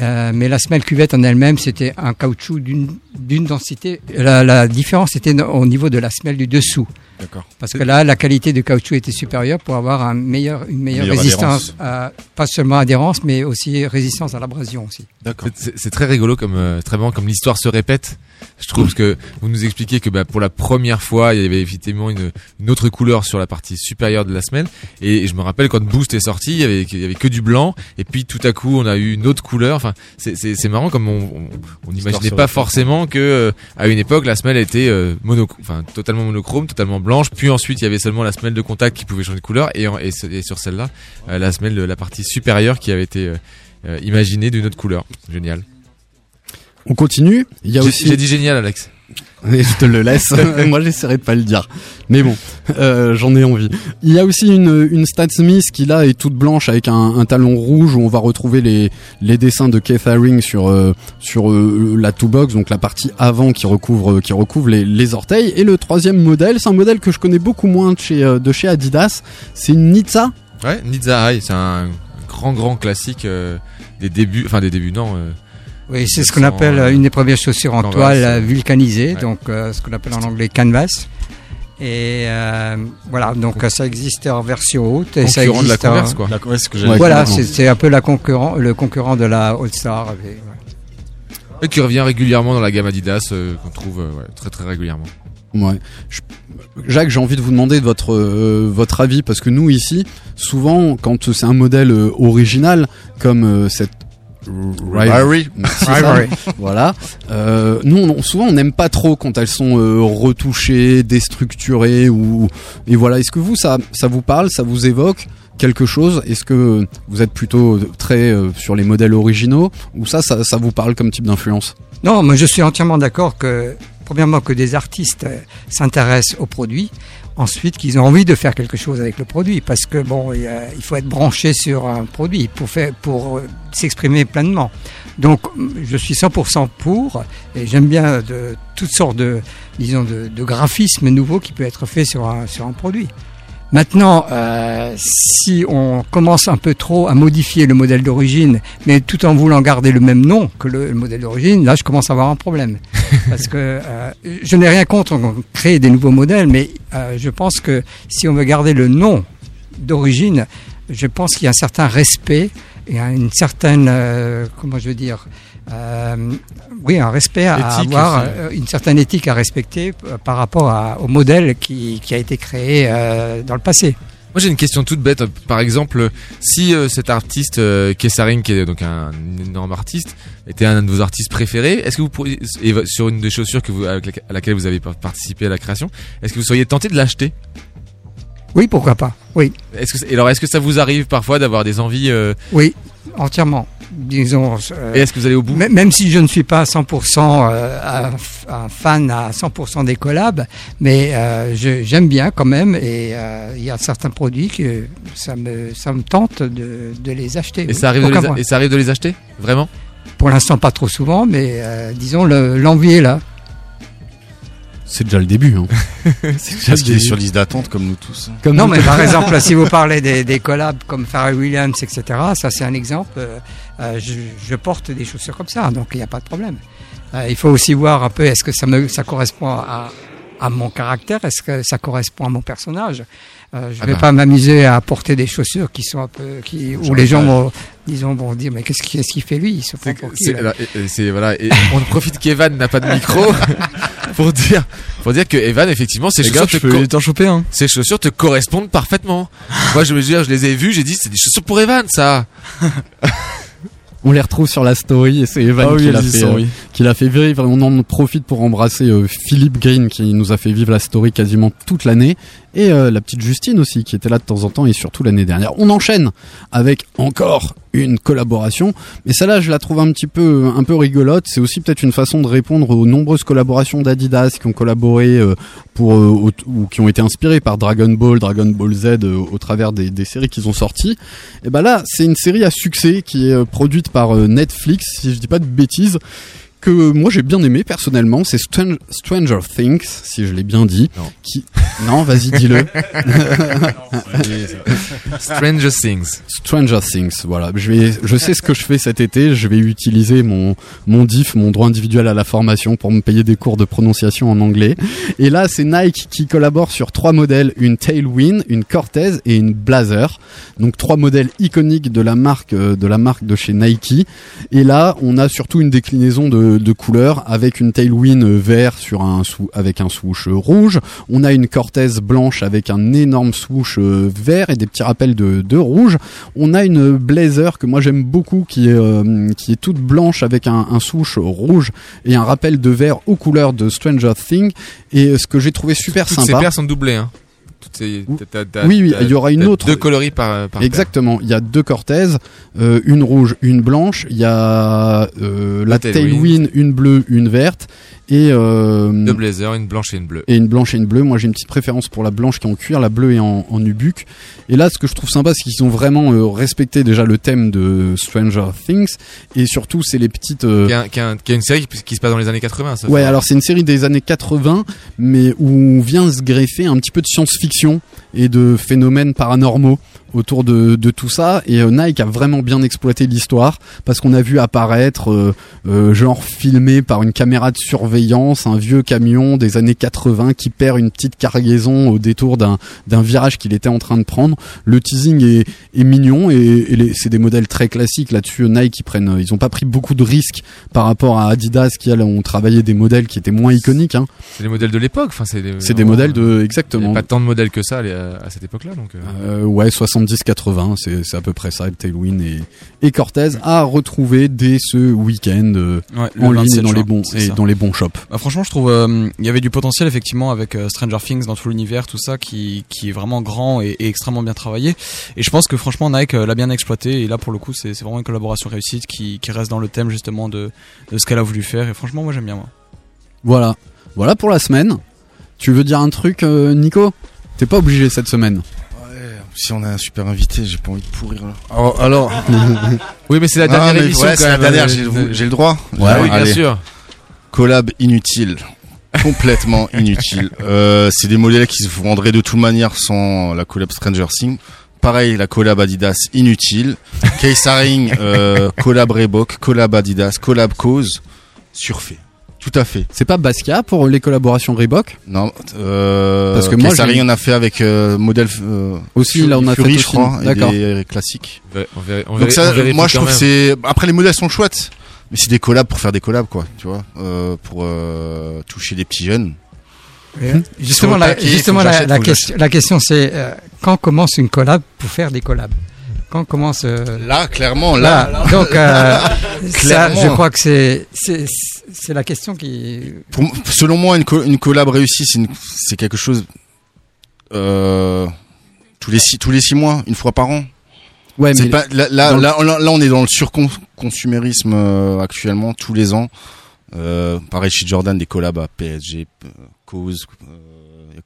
euh, mais la semelle cuvette en elle-même, c'était un caoutchouc d'une densité. La, la différence était au niveau de la semelle du dessous. D'accord. Parce que là, la qualité du caoutchouc était supérieure pour avoir un meilleur, une meilleure Meilleure résistance, à- pas seulement adhérence, mais aussi résistance à l'abrasion aussi. D'accord. C'est- C'est très rigolo comme euh, très marrant comme l'histoire se répète. Je trouve parce que vous nous expliquez que bah, pour la première fois il y avait effectivement une, une autre couleur sur la partie supérieure de la semelle et je me rappelle quand Boost est sorti il y avait, il y avait que du blanc et puis tout à coup on a eu une autre couleur. Enfin c'est- c'est c'est marrant comme on on, on n'imaginait pas forcément que euh, à une époque la semelle était euh, mono enfin totalement monochrome totalement blanche puis ensuite il y avait seulement la semelle de contact qui pouvait changer de couleur et, en- et, ce- et sur celle-là euh, la semelle de la partie supérieure qui avait été euh, euh, imaginée d'une autre couleur. Génial. On continue. Il y a J'ai- aussi. J'ai dit génial, Alex. Et je te le laisse. Moi, j'essaierai de pas le dire. Mais bon, euh, j'en ai envie. Il y a aussi une, une Stan Smith qui là est toute blanche avec un, un talon rouge où on va retrouver les, les dessins de Keith Haring sur euh, sur euh, la two box, donc la partie avant qui recouvre qui recouvre les, les orteils. Et le troisième modèle, c'est un modèle que je connais beaucoup moins de chez de chez Adidas. C'est une Nizza. Ouais, Nizza High, c'est un grand grand classique euh, des débuts, enfin des débuts non. Oui, c'est ce qu'on 1900, appelle euh, une des premières chaussures en canvas, toile euh, vulcanisée, ouais. donc euh, ce qu'on appelle en anglais canvas. Et euh, voilà, donc ça existe en version haute. Et ça Concurrent de la existe en- Converse, quoi. La- ouais, ce que j'allais Voilà, c'est un peu la concurrent, le concurrent de la All Star. et, ouais. et qui revient régulièrement dans la gamme Adidas euh, qu'on trouve euh, ouais, très très régulièrement. Ouais. Je- Jacques, j'ai envie de vous demander votre euh, votre avis parce que nous ici, souvent, quand c'est un modèle euh, original comme euh, cette Rivalry. Rivalry. voilà. Euh, nous, on- souvent, on n'aime pas trop quand elles sont euh, retouchées, déstructurées ou et voilà. Est-ce que vous, ça, ça vous parle, ça vous évoque quelque chose? Est-ce que vous êtes plutôt très euh, sur les modèles originaux ou ça, ça, ça vous parle comme type d'influence? Non, moi je suis entièrement d'accord que, premièrement, que des artistes euh, s'intéressent aux produits, ensuite qu'ils ont envie de faire quelque chose avec le produit, parce que bon, il, faut être branché sur un produit pour faire, pour euh, s'exprimer pleinement. Donc, je suis 100% pour, et j'aime bien de toutes sortes de, disons, de, graphismes nouveaux qui peuvent être faits sur un, sur un produit. Maintenant, euh, si on commence un peu trop à modifier le modèle d'origine, mais tout en voulant garder le même nom que le, le modèle d'origine, là, je commence à avoir un problème. Parce que euh, je n'ai rien contre on créer des nouveaux modèles, mais euh, je pense que si on veut garder le nom d'origine, je pense qu'il y a un certain respect et une certaine, comment je veux dire, euh, oui, un respect à Éthique avoir, aussi. euh, une certaine éthique à respecter euh, par rapport à- au modèle qui, qui a été créé euh, dans le passé. Moi j'ai une question toute bête. Par exemple, si euh, cet artiste euh, Kessaring, qui est donc un énorme artiste, était un de vos artistes préférés, est-ce que vous pourriez, et sur une des chaussures que vous, avec à laquelle vous avez par- participé à la création, est-ce que vous seriez tenté de l'acheter? Oui, pourquoi pas. Oui, Est-ce que alors est-ce que ça vous arrive parfois d'avoir des envies euh, oui, entièrement. Disons. euh, Et est-ce que vous allez au bout Même si je ne suis pas 100% euh, un, fan à 100% des collabs, mais euh, je- j'aime bien quand même. Et il y a certains produits que ça me, ça me tente de, de les acheter. et oui. ça arrive de les, a- et ça arrive de les acheter Vraiment? Pour l'instant, pas trop souvent, mais disons le- l'envie est là. C'est déjà le début. Hein. C'est déjà Parce qu'il est sur liste d'attente comme nous tous. hein. Comme non, nous. mais par exemple, si vous parlez des, des collabs comme Pharrell Williams, etc., ça c'est un exemple. Euh, euh, je, je porte des chaussures comme ça, donc il n'y a pas de problème. Euh, il faut aussi voir un peu, est-ce que ça, me, ça correspond à, à mon caractère, est-ce que ça correspond à mon personnage? Euh, Je Ah vais bah. pas m'amuser à porter des chaussures qui sont un peu, qui, où Genre les gens vont, disons, vont dire, mais qu'est-ce qu'il qu'est-ce qu'il fait lui? Il se prend C'est- pour qui c'est- là? alors, et- et c'est voilà et on profite qu'Evan n'a pas de micro pour dire pour dire que Evan effectivement ses Les chaussures gars, te peux choper chaussures te correspondent parfaitement. Moi je veux dire je les ai vues j'ai dit c'est des chaussures pour Evan ça. On les retrouve sur la story et c'est Evan Ah oui, qui l'a fait, euh, oui. qui l'a fait vivre. On en profite pour embrasser euh, Philippe Green qui nous a fait vivre la story quasiment toute l'année et euh, la petite Justine aussi qui était là de temps en temps et surtout l'année dernière. On enchaîne avec encore une collaboration, mais celle-là je la trouve un petit peu un peu rigolote. C'est aussi peut-être une façon de répondre aux nombreuses collaborations d'Adidas qui ont collaboré euh, pour euh, ou qui ont été inspirées par Dragon Ball, Dragon Ball Z euh, au travers des, des séries qu'ils ont sorties. Et ben là, c'est une série à succès qui est produite par Netflix, si je dis pas de bêtises, que moi j'ai bien aimé personnellement. C'est Stran- Stranger Things, si je l'ai bien dit. Non. Qui... Non, vas-y, dis-le. Stranger Things. Stranger Things, voilà. Je vais, je sais ce que je fais cet été. Je vais utiliser mon mon diff, mon droit individuel à la formation, pour me payer des cours de prononciation en anglais. Et là, c'est Nike qui collabore sur trois modèles une Tailwind, une Cortez et une Blazer. Donc trois modèles iconiques de la marque, euh, de la marque de chez Nike. Et là, on a surtout une déclinaison de, de couleurs avec une Tailwind vert sur un sou- avec un euh, rouge. On a une Cortez blanche avec un énorme euh, vert et des petits rappels de, de rouge. On a une Blazer que moi j'aime beaucoup qui est euh, qui est toute blanche avec un, un swoosh rouge et un rappel de vert aux couleurs de Stranger Things. Et euh, ce que j'ai trouvé super Toutes sympa. paires sont doublées hein. Toutes ces- Ou- t'as- t'as- oui, il y aura une autre. Deux coloris par, par. Exactement. Il y a deux Cortez, euh, une rouge, une blanche. Il y a euh, la Tailwind. Tailwind, une bleue, une verte. Et, euh, Deux blazers, une blanche et une bleue. et une blanche et une bleue. Moi, j'ai une petite préférence pour la blanche qui est en cuir, la bleue est en, en nubuck. Et là, ce que je trouve sympa, c'est qu'ils ont vraiment euh, respecté déjà le thème de Stranger Things. Et surtout, c'est les petites. euh, Qui, a- qui a une série qui, qui se passe dans les années 80 ça Ouais, fait- alors c'est une série des années 80, mais où vient se greffer un petit peu de science-fiction et de phénomènes paranormaux autour de, de tout ça. Et euh, Nike a vraiment bien exploité l'histoire parce qu'on a vu apparaître, euh, euh, genre filmé par une caméra de surveillance, un vieux camion des années 80 qui perd une petite cargaison au détour d'un d'un virage qu'il était en train de prendre. Le teasing est, est mignon et, et c'est des modèles très classiques là-dessus. Nike ils prennent, ils ont pas pris beaucoup de risques par rapport à Adidas qui elles ont travaillé des modèles qui étaient moins iconiques. Hein. C'est les modèles de l'époque. Enfin, c'est des, des modèles de Il y exactement. a pas tant de modèles que ça à, cette époque-là. Donc, euh. Euh, ouais, 70 70-80, c'est à peu près ça. Tailwind et, et Cortez à retrouver dès ce week-end euh, Ouais, en ligne et 27 dans les bons et ça. dans les bons shops. Bah, franchement, je trouve euh, il y avait du potentiel effectivement avec euh, Stranger Things dans tout l'univers, tout ça qui, qui est vraiment grand et, et extrêmement bien travaillé. Et je pense que franchement Nike euh, l'a bien exploité. Et là pour le coup, c'est c'est vraiment une collaboration réussite qui, qui reste dans le thème justement de, de ce qu'elle a voulu faire. Et franchement, moi j'aime bien moi. Voilà, voilà pour la semaine. Tu veux dire un truc, euh, Nico? T'es pas obligé cette semaine. Si on a un super invité, j'ai pas envie de pourrir là. Alors, alors... Oui, mais c'est la dernière mais émission, ouais, quand c'est la dernière, j'ai le, j'ai le droit. Ouais, oui, bien allez. sûr. Collab inutile. Complètement inutile. Euh, c'est des modèles qui se vendraient de toute manière sans la collab Stranger Things. Pareil, la collab Adidas inutile. Caseharing, euh, collab Reebok, collab Adidas, collab Cause, surfait. Tout à fait. C'est pas Basquiat pour les collaborations Reebok Non, euh, Parce que moi, j'ai- on a fait avec euh, modèle euh, Aussi, là, on a Fury, fait je aussi. crois, et D'accord. des classiques. On verra- on verra- on Donc ça, on moi je trouve c'est après les modèles sont chouettes, mais c'est des collabs pour faire des collabs quoi, tu vois, euh, pour euh, toucher les petits jeunes. Hum. Justement, la, justement question, la question c'est euh, quand commence une collab pour faire des collabs? Quand commence euh, Là, clairement, là. Donc, euh, ça, Clairement. je crois que c'est c'est la question qui. Pour selon moi, une, co- une collab réussie, c'est quelque chose euh, tous les six tous les six mois, une fois par an. Ouais, mais pas, là, là, le- là, là, on est dans le surconsumérisme actuellement, tous les ans. Pareil chez Jordan, des collabs à PSG, Cause,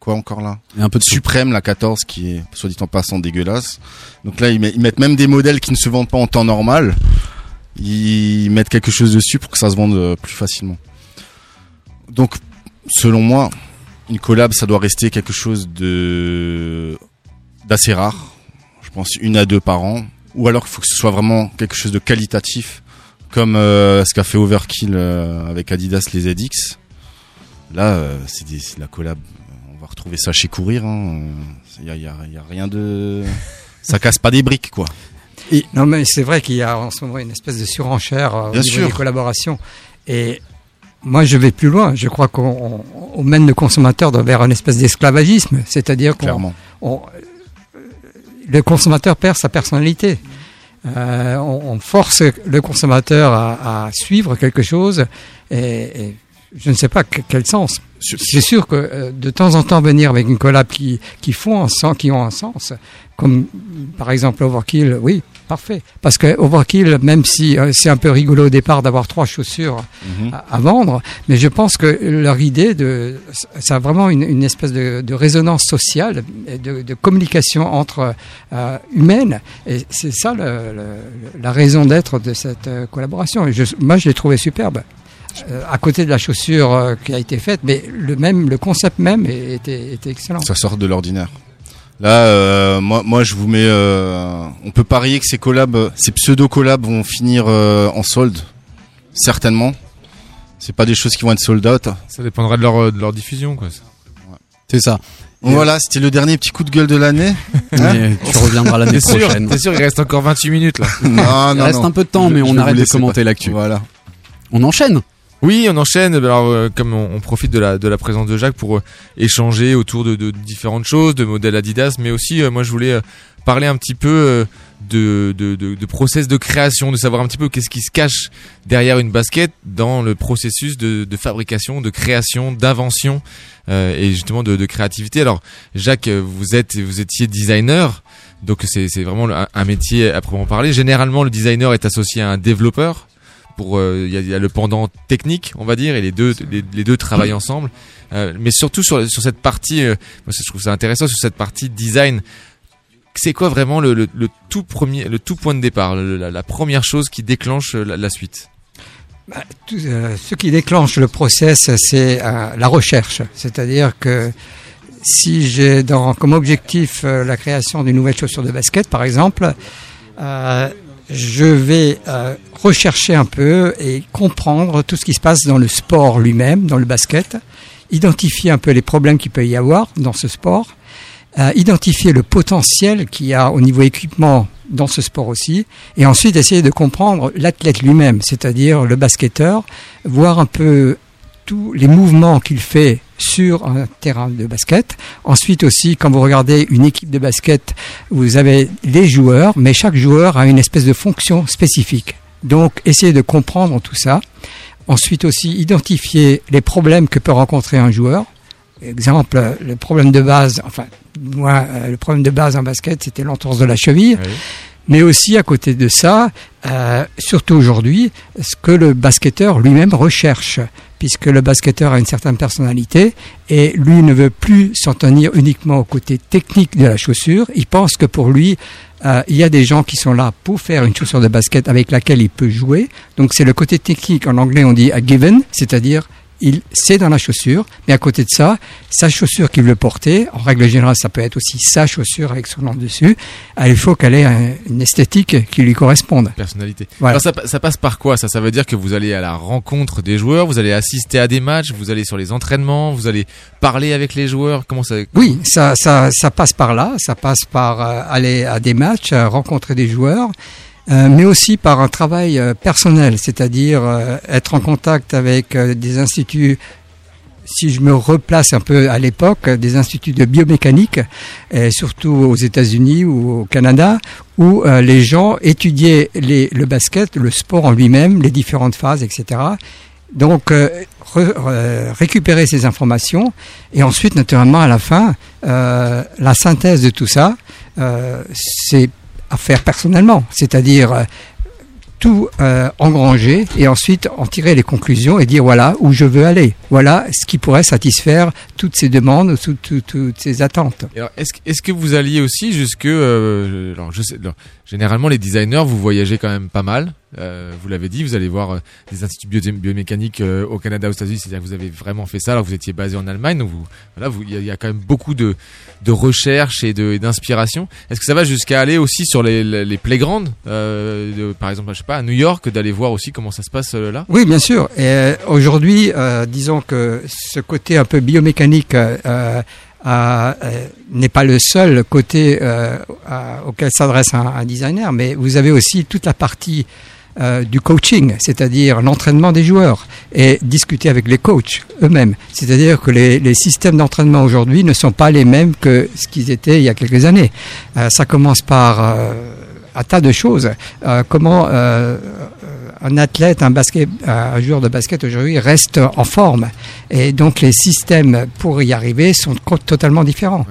quoi encore là Et un peu de. Suprême, la 14, qui est, soit dit en passant, dégueulasse. Donc là, ils, met- ils mettent même des modèles qui ne se vendent pas en temps normal. Ils mettent quelque chose dessus pour que ça se vende euh, plus facilement. Donc, selon moi, une collab, ça doit rester quelque chose de d'assez rare. Je pense une à deux par an. Ou alors il faut que ce soit vraiment quelque chose de qualitatif, comme euh, ce qu'a fait Overkill euh, avec Adidas les ZX. Là, euh, c'est la collab. Retrouver ça chez Courir. Il y a, y a- y a rien de, ça casse pas des briques quoi. Non, mais c'est vrai qu'il y a en ce moment une espèce de surenchère euh, au Bien niveau sûr. des collaborations. Et moi, je vais plus loin. Je crois qu'on on- on mène le consommateur vers une espèce d'esclavagisme. C'est-à-dire qu'on. Clairement. on- le consommateur perd sa personnalité. Euh, on, on force le consommateur à, à suivre quelque chose et, et je ne sais pas que- quel sens. C'est sûr que euh, de temps en temps venir avec une collab qui, qui font un sens, qui ont un sens, comme par exemple Overkill, oui, parfait. Parce que Overkill, même si euh, c'est un peu rigolo au départ d'avoir trois chaussures Mhm. à, à vendre, mais je pense que leur idée de, ça a vraiment une, une espèce de, de résonance sociale, et de, de communication entre euh, humaines, et c'est ça le- le- la raison d'être de cette euh, collaboration. Et je, moi, je l'ai trouvé superbe. Euh, à côté de la chaussure euh, qui a été faite, mais le même, le concept même était, était excellent. Ça sort de l'ordinaire. Là, euh, moi, moi, je vous mets. euh, on peut parier que ces collabs, ces pseudo collabs vont finir euh, en solde, certainement. C'est pas des choses qui vont être sold out. Ça dépendra de leur, de leur diffusion, quoi. C'est ça. Voilà, c'était le dernier petit coup de gueule de l'année. Mais tu reviendras l'année prochaine. T'es sûr, il reste encore 28 minutes là. Non, Il non, reste non. un peu de temps, Je- mais on arrête de commenter l'actu. Voilà. On enchaîne. Oui, on enchaîne. Alors, euh, comme on, on profite de la, de la présence de Jacques pour euh, échanger autour de, de différentes choses, de modèles Adidas, mais aussi, euh, moi, je voulais euh, parler un petit peu euh, de, de, de, process de création, de savoir un petit peu qu'est-ce qui se cache derrière une basket dans le processus de, fabrication, de création, d'invention et justement de, créativité. Alors, Jacques, vous êtes, vous étiez designer. Donc c'est vraiment un métier à proprement parler. Généralement, le designer est associé à un développeur pour euh, il y, a, le pendant technique on va dire et les deux les, deux travaillent ensemble. Euh, mais surtout sur sur cette partie euh, moi je trouve ça intéressant sur cette partie design. C'est quoi vraiment le, le, tout premier le tout point de départ la, première chose qui déclenche la, suite? Bah, ce qui déclenche le process, c'est la recherche. C'est-à-dire que si j'ai dans, comme objectif la création d'une nouvelle chaussure de basket, par exemple, je vais euh, rechercher un peu et comprendre tout ce qui se passe dans le sport lui-même, dans le basket, identifier un peu les problèmes qu'il peut y avoir dans ce sport, euh, identifier le potentiel qu'il y a au niveau équipement dans ce sport aussi, et ensuite essayer de comprendre l'athlète lui-même, c'est-à-dire le basketteur, voir un peu tous les mouvements qu'il fait sur un terrain de basket. Ensuite aussi, quand vous regardez une équipe de basket, vous avez les joueurs, mais chaque joueur a une espèce de fonction spécifique. Donc, essayez de comprendre tout ça. Ensuite aussi, identifier les problèmes que peut rencontrer un joueur. Exemple, le problème de base, enfin, moi, euh, le problème de base en basket, c'était l'entorse de la cheville. Mais aussi, à côté de ça, euh, surtout aujourd'hui, ce que le basketteur lui-même recherche, puisque le basketteur a une certaine personnalité et lui ne veut plus s'en tenir uniquement au côté technique de la chaussure. Il pense que pour lui, euh, il y a des gens qui sont là pour faire une chaussure de basket avec laquelle il peut jouer. Donc c'est le côté technique. En anglais, on dit a given, c'est-à-dire il sait dans la chaussure, mais à côté de ça, sa chaussure qu'il veut porter, en règle générale, ça peut être aussi sa chaussure avec son nom dessus. euh, Il faut qu'elle ait un- une esthétique qui lui corresponde. personnalité. Voilà. Alors ça, pa- ça passe par quoi ça? Ça veut dire que vous allez à la rencontre des joueurs, vous allez assister à des matchs, vous allez sur les entraînements, vous allez parler avec les joueurs. Comment ça? Oui, ça, ça, ça passe par là, ça passe par euh, aller à des matchs, euh, rencontrer des joueurs, euh, mais aussi par un travail euh, personnel, c'est-à-dire euh, être en contact avec des instituts. Si je me replace un peu à l'époque, des instituts de biomécanique, et surtout aux États-Unis ou au Canada, où les gens étudiaient le basket, le sport en lui-même, les différentes phases, etc. Donc, re- re- récupérer ces informations et ensuite, naturellement, à la fin, la synthèse de tout ça, c'est faire personnellement, c'est-à-dire euh, tout euh, engranger et ensuite en tirer les conclusions et dire voilà où je veux aller, voilà ce qui pourrait satisfaire toutes ces demandes, toutes, ces attentes. Est-ce, que- vous alliez aussi jusque euh, généralement les designers vous voyagez quand même pas mal. Euh, vous l'avez dit, vous allez voir euh, des instituts bio- biomécaniques euh, au Canada, aux États-Unis, c'est-à-dire que vous avez vraiment fait ça. Alors vous étiez basé en Allemagne, donc vous, voilà, vous, il y, a- il y a quand même beaucoup de, de recherche et d'inspiration. Est-ce que ça va jusqu'à aller aussi sur les, les, les playgrounds, euh, de- par exemple, je sais pas, à New York, d'aller voir aussi comment ça se passe là? Oui, bien sûr. Et aujourd'hui, disons que ce côté un peu biomécanique euh, n'est pas le seul côté euh, auquel s'adresse un, designer, mais vous avez aussi toute la partie euh, du coaching, c'est-à-dire l'entraînement des joueurs et discuter avec les coachs eux-mêmes. C'est-à-dire que les, systèmes d'entraînement aujourd'hui ne sont pas les mêmes que ce qu'ils étaient il y a quelques années. Ça commence par un tas de choses. Comment un athlète, un, basket, un joueur de basket aujourd'hui reste en forme. Et donc les systèmes pour y arriver sont totalement différents.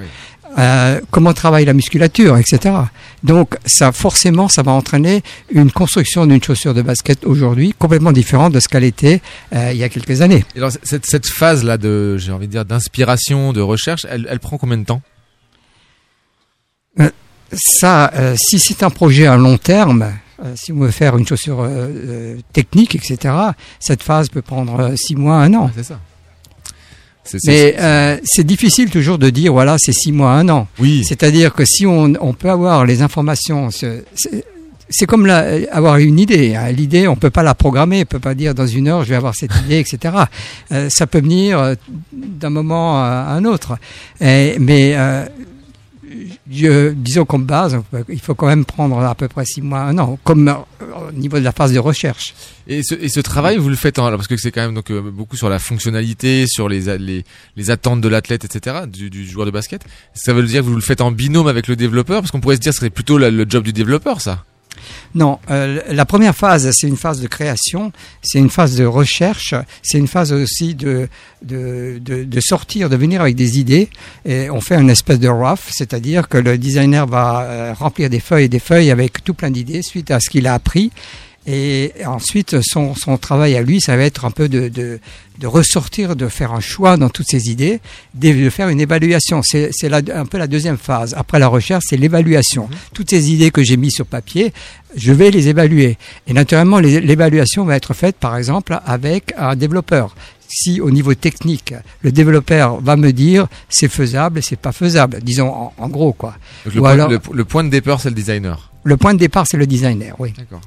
Euh, comment travaille la musculature, etc. Donc ça forcément, ça va entraîner une construction d'une chaussure de basket aujourd'hui complètement différente de ce qu'elle était euh, il y a quelques années. Et alors, cette, cette phase là de, j'ai envie de dire, d'inspiration, de recherche, elle, elle prend combien de temps? Euh, Ça, euh, si c'est un projet à long terme, euh, si on veut faire une chaussure euh, euh, technique, etc., cette phase peut prendre six mois, un an. c'est ça. C'est- Mais c'est difficile toujours de dire voilà c'est six mois un an. Oui. C'est-à-dire que si on, on peut avoir les informations, c'est- c'est c'est comme la- avoir une idée. hein. L'idée on peut pas la programmer, on peut pas dire dans une heure je vais avoir cette idée, etc. Euh, ça peut venir euh, d'un moment à un autre. Et- mais euh, disons comme base, il faut quand même prendre à peu près six mois, un an, comme euh, au niveau de la phase de recherche. Et ce, travail, vous le faites en, parce que c'est quand même donc euh, beaucoup sur la fonctionnalité, sur les, les, attentes de l'athlète, etc., du, joueur de basket. Ça veut dire que vous le faites en binôme avec le développeur, parce qu'on pourrait se dire que ce serait plutôt le job du développeur, ça. Non, euh, la première phase, c'est une phase de création, c'est une phase de recherche, c'est une phase aussi de, sortir, de venir avec des idées. Et on fait une espèce de rough, c'est-à-dire que le designer va euh, remplir des feuilles et des feuilles avec tout plein d'idées suite à ce qu'il a appris. Et ensuite, son, son travail à lui, ça va être un peu de, de, de ressortir, de faire un choix dans toutes ces idées, de, faire une évaluation. C'est un peu la deuxième phase. Après la recherche, c'est l'évaluation. Toutes ces idées que j'ai mises sur papier, je vais les évaluer. Et naturellement, l'évaluation va être faite, par exemple, avec un développeur. Si au niveau technique, le développeur va me dire c'est faisable, c'est pas faisable, disons en, en gros quoi. Donc le, Ou point, alors- le, le point de départ, c'est le designer. le point de départ, c'est le designer, oui. D'accord.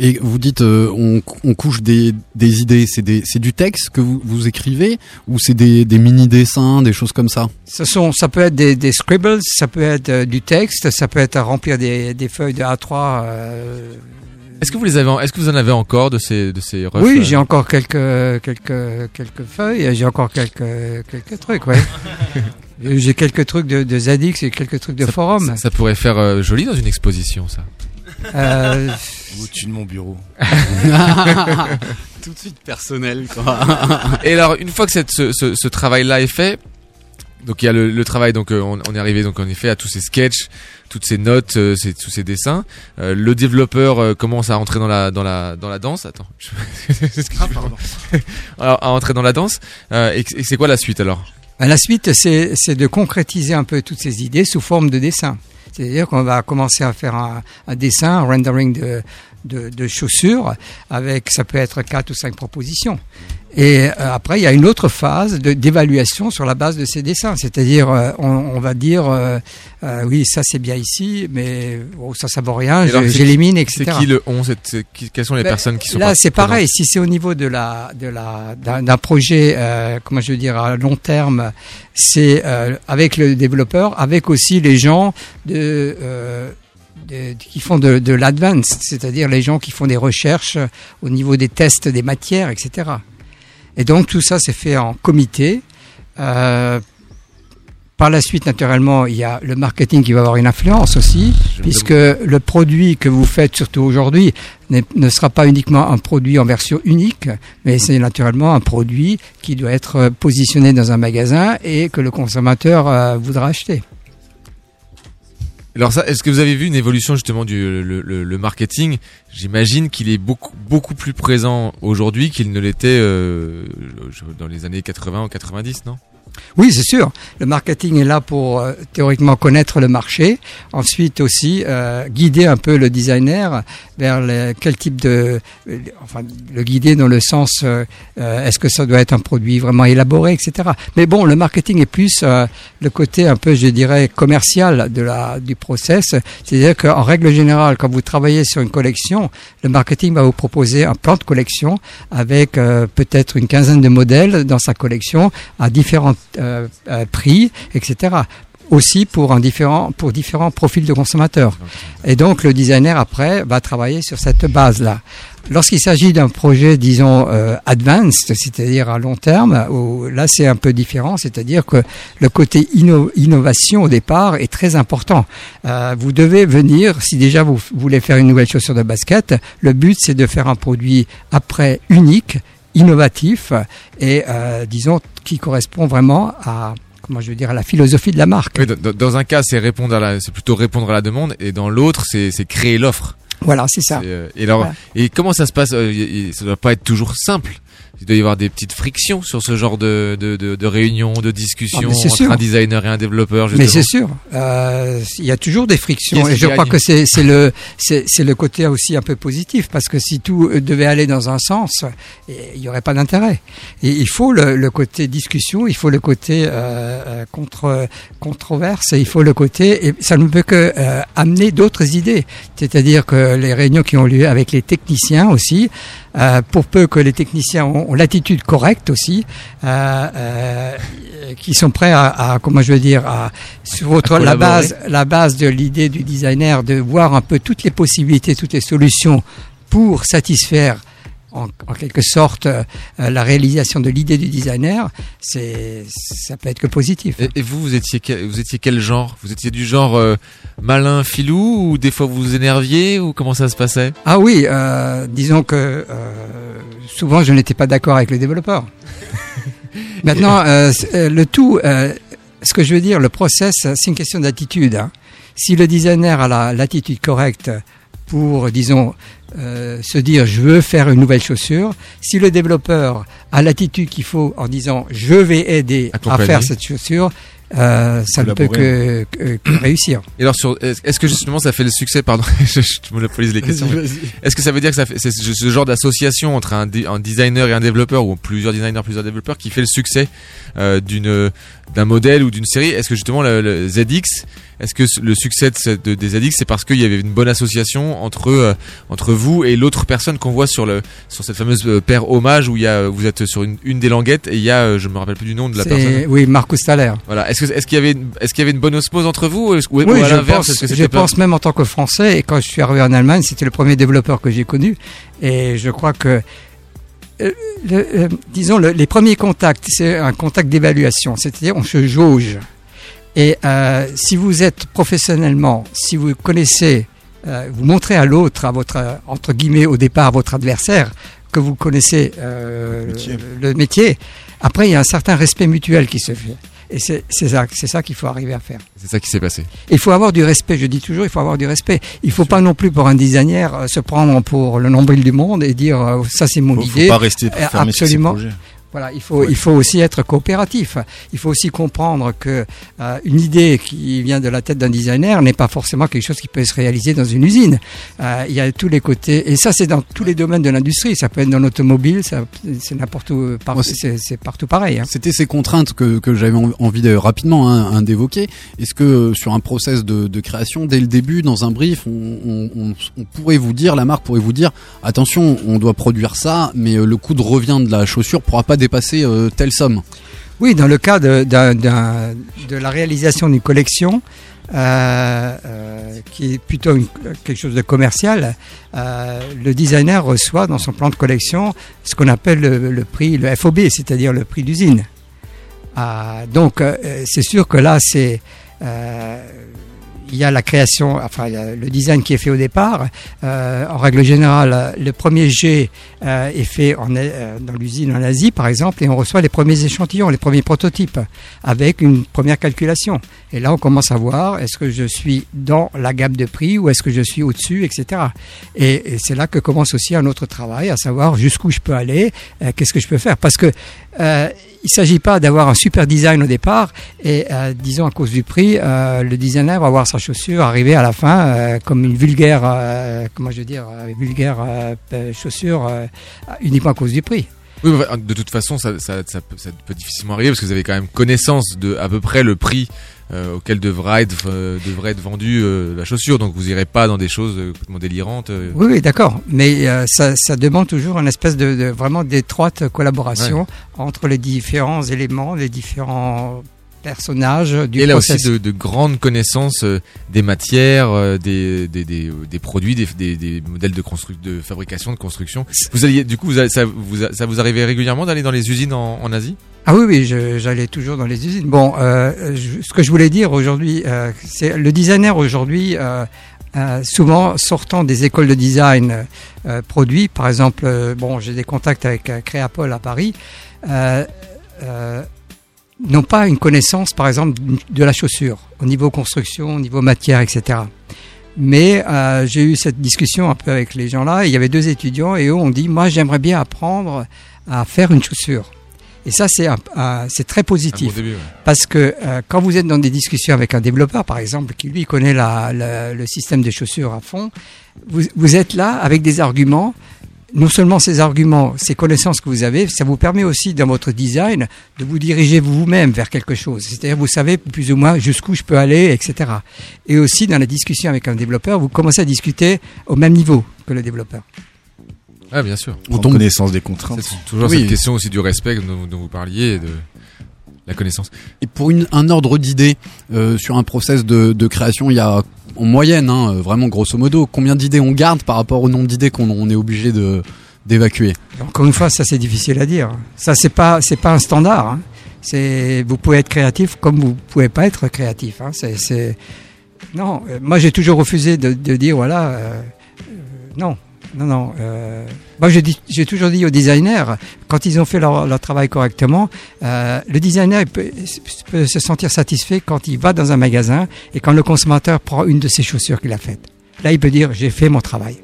Et vous dites, euh, on, on couche des, des idées, c'est des- c'est du texte que vous, vous écrivez ou c'est des, des mini-dessins, des choses comme ça? Sont, ça peut être des, des scribbles, ça peut être euh, du texte, ça peut être à remplir des, des feuilles de A3 euh, Est-ce que vous les avez, en- est-ce que vous en avez encore de ces, de ces refs Oui, j'ai encore quelques quelques quelques feuilles, j'ai encore quelques quelques trucs, ouais. j'ai quelques trucs de, de Zadix et quelques trucs de forum. Ça, ça pourrait faire euh, joli dans une exposition, ça. Euh, Au-dessus de mon bureau. Tout de suite personnel, quoi. Et alors, une fois que cette, ce, ce, ce travail-là est fait, donc il y a le, le travail, donc euh, on, on est arrivé donc en effet à tous ces sketchs, toutes ces notes, euh, ces, tous ces dessins. Euh, le développeur euh, commence à rentrer dans la dans la dans la danse. Attends, je... Ah, pardon. alors, à entrer dans la danse. Euh, et et c'est quoi la suite alors? Ben, La suite, c'est c'est de concrétiser un peu toutes ces idées sous forme de dessin. C'est-à-dire qu'on va commencer à faire un, un dessin, un rendering de, de, de chaussures, avec, ça peut être quatre ou cinq propositions. Et euh, après, il y a une autre phase d'évaluation sur la base de ces dessins. C'est-à-dire, euh, on, on va dire, euh, euh, oui, ça c'est bien ici, mais oh, ça, ça vaut rien, j'élimine, etc. C'est qui le on c'est- c'est qui- Quelles sont les Ben, personnes qui sont Là, c'est pareil. Si c'est au niveau de la, de la, d'un projet, euh, comment je veux dire, à long terme, c'est avec le développeur, avec aussi les gens de, de- qui font de, de l'advanced, c'est-à-dire les gens qui font des recherches au niveau des tests des matières, etc. Et donc tout ça, c'est fait en comité. Euh, par la suite, naturellement, il y a le marketing qui va avoir une influence aussi, Je puisque le produit que vous faites, surtout aujourd'hui, ne sera pas uniquement un produit en version unique, mais c'est naturellement un produit qui doit être euh, positionné dans un magasin et que le consommateur euh, voudra acheter. Alors ça, est-ce que vous avez vu une évolution justement du le, le- marketing? J'imagine qu'il est beaucoup beaucoup plus présent aujourd'hui qu'il ne l'était euh, dans les années 80 ou 90, non? Oui, c'est sûr. Le marketing est là pour euh, théoriquement connaître le marché. Ensuite aussi euh, guider un peu le designer vers le- quel type de, euh, enfin le guider dans le sens est-ce que ça doit être un produit vraiment élaboré, etc. Mais bon, le marketing est plus le côté un peu, je dirais, commercial de la du process. C'est-à-dire qu'en règle générale, quand vous travaillez sur une collection, le marketing va vous proposer un plan de collection avec peut-être une quinzaine de modèles dans sa collection à différents euh, euh, prix, etc. Aussi pour un différent, pour différents profils de consommateurs. Et donc le designer après va travailler sur cette base-là. Lorsqu'il s'agit d'un projet, disons, euh, advanced, c'est-à-dire à long terme, où là c'est un peu différent, c'est-à-dire que le côté inno- innovation au départ est très important. Vous devez venir, si déjà vous voulez faire une nouvelle chaussure de basket, le but c'est de faire un produit après unique, innovatif et euh, disons qui correspond vraiment à comment je veux dire à la philosophie de la marque. Oui, dans, un cas, c'est répondre à la, c'est plutôt répondre à la demande, et dans l'autre, c'est c'est créer l'offre. Voilà, c'est ça. Euh, Et alors, Voilà. et comment ça se passe? Euh, Ça doit pas être toujours simple. Il doit y avoir des petites frictions sur ce genre de de, de, de réunions, de discussions Ah, mais entre sûr. un designer et un développeur. Mais justement. c'est sûr, euh, il y a toujours des frictions et je crois que c'est c'est le c'est c'est le côté aussi un peu positif parce que si tout devait aller dans un sens, eh, il y aurait pas d'intérêt. Il faut le, le côté discussion, il faut le côté euh, euh, contre controverse, et il faut le côté et ça ne peut que euh, amener d'autres idées. C'est-à-dire que les réunions qui ont lieu avec les techniciens aussi, euh, pour peu que les techniciens ont, ont l'attitude correcte aussi, euh, euh, qui sont prêts à, à comment je veux dire, à, sur votre, À la base, la base de l'idée du designer de voir un peu toutes les possibilités, toutes les solutions pour satisfaire en, en quelque sorte euh, euh, la réalisation de l'idée du designer, c'est ça peut être que positif. Et, et vous, vous étiez vous étiez quel genre? Vous étiez du genre euh, malin, filou, ou des fois vous vous énerviez, ou comment ça se passait? Ah oui, euh, disons que euh, souvent je n'étais pas d'accord avec le développeur. Maintenant, euh, le tout, euh, ce que je veux dire, le process, c'est une question d'attitude. hein. Si le designer a la- l'attitude correcte pour, disons, euh, se dire je veux faire une nouvelle chaussure, si le développeur a l'attitude qu'il faut en disant je vais aider à faire cette chaussure, euh, ça ne peut que, que- que réussir. Et alors, sur, est-ce que justement ça fait le succès Pardon, je, je monopolise les questions. Est-ce que ça veut dire que ça fait, c'est ce genre d'association entre un, designer et un développeur, ou plusieurs designers, plusieurs développeurs, qui fait le succès euh, d'une d'un modèle ou d'une série? Est-ce que justement le, le ZX, est-ce que le succès de, des ZX, c'est parce qu'il y avait une bonne association entre euh, entre vous et l'autre personne qu'on voit sur le sur cette fameuse paire hommage où il y a vous êtes sur une, une des languettes et il y a je me rappelle plus du nom de la personne. Oui, Marcus Thaler. Voilà. Est-ce qu'il y avait une- est-ce qu'il y avait une bonne osmose entre vous ou, Oui, ou à je l'inverse pense, je pas- même en tant que Français, et quand je suis arrivé en Allemagne, c'était le premier développeur que j'ai connu, et je crois que, euh, le- euh, disons, le- les premiers contacts, c'est un contact d'évaluation, c'est-à-dire on se jauge. Et euh, si vous êtes professionnellement, si vous connaissez, euh, vous montrez à l'autre, à votre, entre guillemets, au départ, à votre adversaire, que vous connaissez euh, le métier, après il y a un certain respect mutuel qui se fait. Et c'est ça, ça qu'il faut arriver à faire. C'est ça qui s'est passé. Il faut avoir du respect, je dis toujours, il faut avoir du respect. Il faut pas non plus pour un designer euh, se prendre pour le nombril du monde et dire euh, ça c'est mon Faut- faut idée. pas rester Euh, fermé sur ses Absolument. projets. Voilà, il faut, il faut aussi être coopératif. Il faut aussi comprendre que euh, une idée qui vient de la tête d'un designer n'est pas forcément quelque chose qui peut se réaliser dans une usine. Euh, il y a tous les côtés, et ça c'est dans tous les domaines de l'industrie. Ça peut être dans l'automobile, c'est n'importe où, par- c'est- partout pareil. hein. C'était ces contraintes que, que j'avais en- envie de rapidement hein, hein, d'évoquer. Est-ce que euh, sur un process de, de création, dès le début, dans un brief, on, on- on- on pourrait vous dire, la marque pourrait vous dire, attention, on doit produire ça, mais euh, le coût de revient de la chaussure pourra pas dépasser euh, telle somme. Oui, dans le cas de, de la réalisation d'une collection, euh, euh, qui est plutôt quelque chose de commercial, le designer reçoit dans son plan de collection ce qu'on appelle le, le prix, le FOB, c'est-à-dire le prix d'usine. Ah, donc, c'est sûr que là, c'est il y a la création, enfin le design qui est fait au départ. Euh, en règle générale, le premier jet euh, est fait en, euh, dans l'usine en Asie, par exemple, et on reçoit les premiers échantillons, les premiers prototypes, avec une première calculation. Et là, on commence à voir est-ce que je suis dans la gamme de prix ou est-ce que je suis au-dessus, etc. Et, et c'est là que commence aussi un autre travail, à savoir jusqu'où je peux aller, euh, qu'est-ce que je peux faire, parce que euh, il ne s'agit pas d'avoir un super design au départ et euh, disons à cause du prix, euh, le designer va voir sa chaussure arriver à la fin comme une vulgaire, comment je veux dire, vulgaire chaussure uniquement à cause du prix. Oui, de toute façon, ça peut difficilement arriver parce que vous avez quand même connaissance de à peu près le prix euh, auquel devra être, euh, devrait être vendue euh, la chaussure. Donc vous irez pas dans des choses euh, complètement délirantes. euh. Oui, oui, d'accord. Mais euh, ça, ça demande toujours une espèce de, de vraiment d'étroite collaboration Ouais. entre les différents éléments, les différents personnages du Et là process. aussi de, de grandes connaissances euh, des matières, euh, des, des, des, euh, des produits, des, modèles de, de fabrication, de construction. Vous alliez, du coup, vous allez- ça, vous, a- ça vous arrivait régulièrement d'aller dans les usines en, en Asie? Ah oui, oui, j'allais toujours dans les usines. Bon, euh, je- ce que je voulais dire aujourd'hui, euh, c'est le designer aujourd'hui, euh, souvent sortant des écoles de design produits, par exemple, bon, j'ai des contacts avec Créapol à Paris, n'ont pas une connaissance, par exemple, de la chaussure au niveau construction, au niveau matière, etc. Mais euh, j'ai eu cette discussion un peu avec les gens là. et Il y avait deux étudiants et eux ont dit moi j'aimerais bien apprendre à faire une chaussure. Et ça c'est c'est très positif Un bon début, ouais. parce que euh, quand vous êtes dans des discussions avec un développeur par exemple qui lui connaît la, la- le système des chaussures à fond, vous, vous êtes là avec des arguments. Non seulement ces arguments, ces connaissances que vous avez, ça vous permet aussi dans votre design de vous diriger vous-même vers quelque chose. C'est-à-dire vous savez plus ou moins jusqu'où je peux aller, etc. Et aussi dans la discussion avec un développeur, vous commencez à discuter au même niveau que le développeur. Ah, bien sûr. En connaissance des contraintes. C'est toujours Oui. cette question aussi du respect dont, dont vous parliez et de la connaissance. Et pour une, un ordre d'idées euh, sur un process de, de création, il y a en moyenne, hein, euh, vraiment grosso modo, combien d'idées on garde par rapport au nombre d'idées qu'on on est obligé de d'évacuer? Encore une fois, ça c'est difficile à dire. Ça c'est pas c'est pas un standard. hein. C'est vous pouvez être créatif comme vous pouvez pas être créatif. hein. C'est non. euh, moi j'ai toujours refusé de, dire voilà euh, non non non. euh, moi j'ai toujours dit aux designers quand ils ont fait leur, travail correctement, euh, le designer peut se sentir satisfait quand il va dans un magasin et quand le consommateur prend une de ses chaussures qu'il a faites. Là il peut dire j'ai fait mon travail.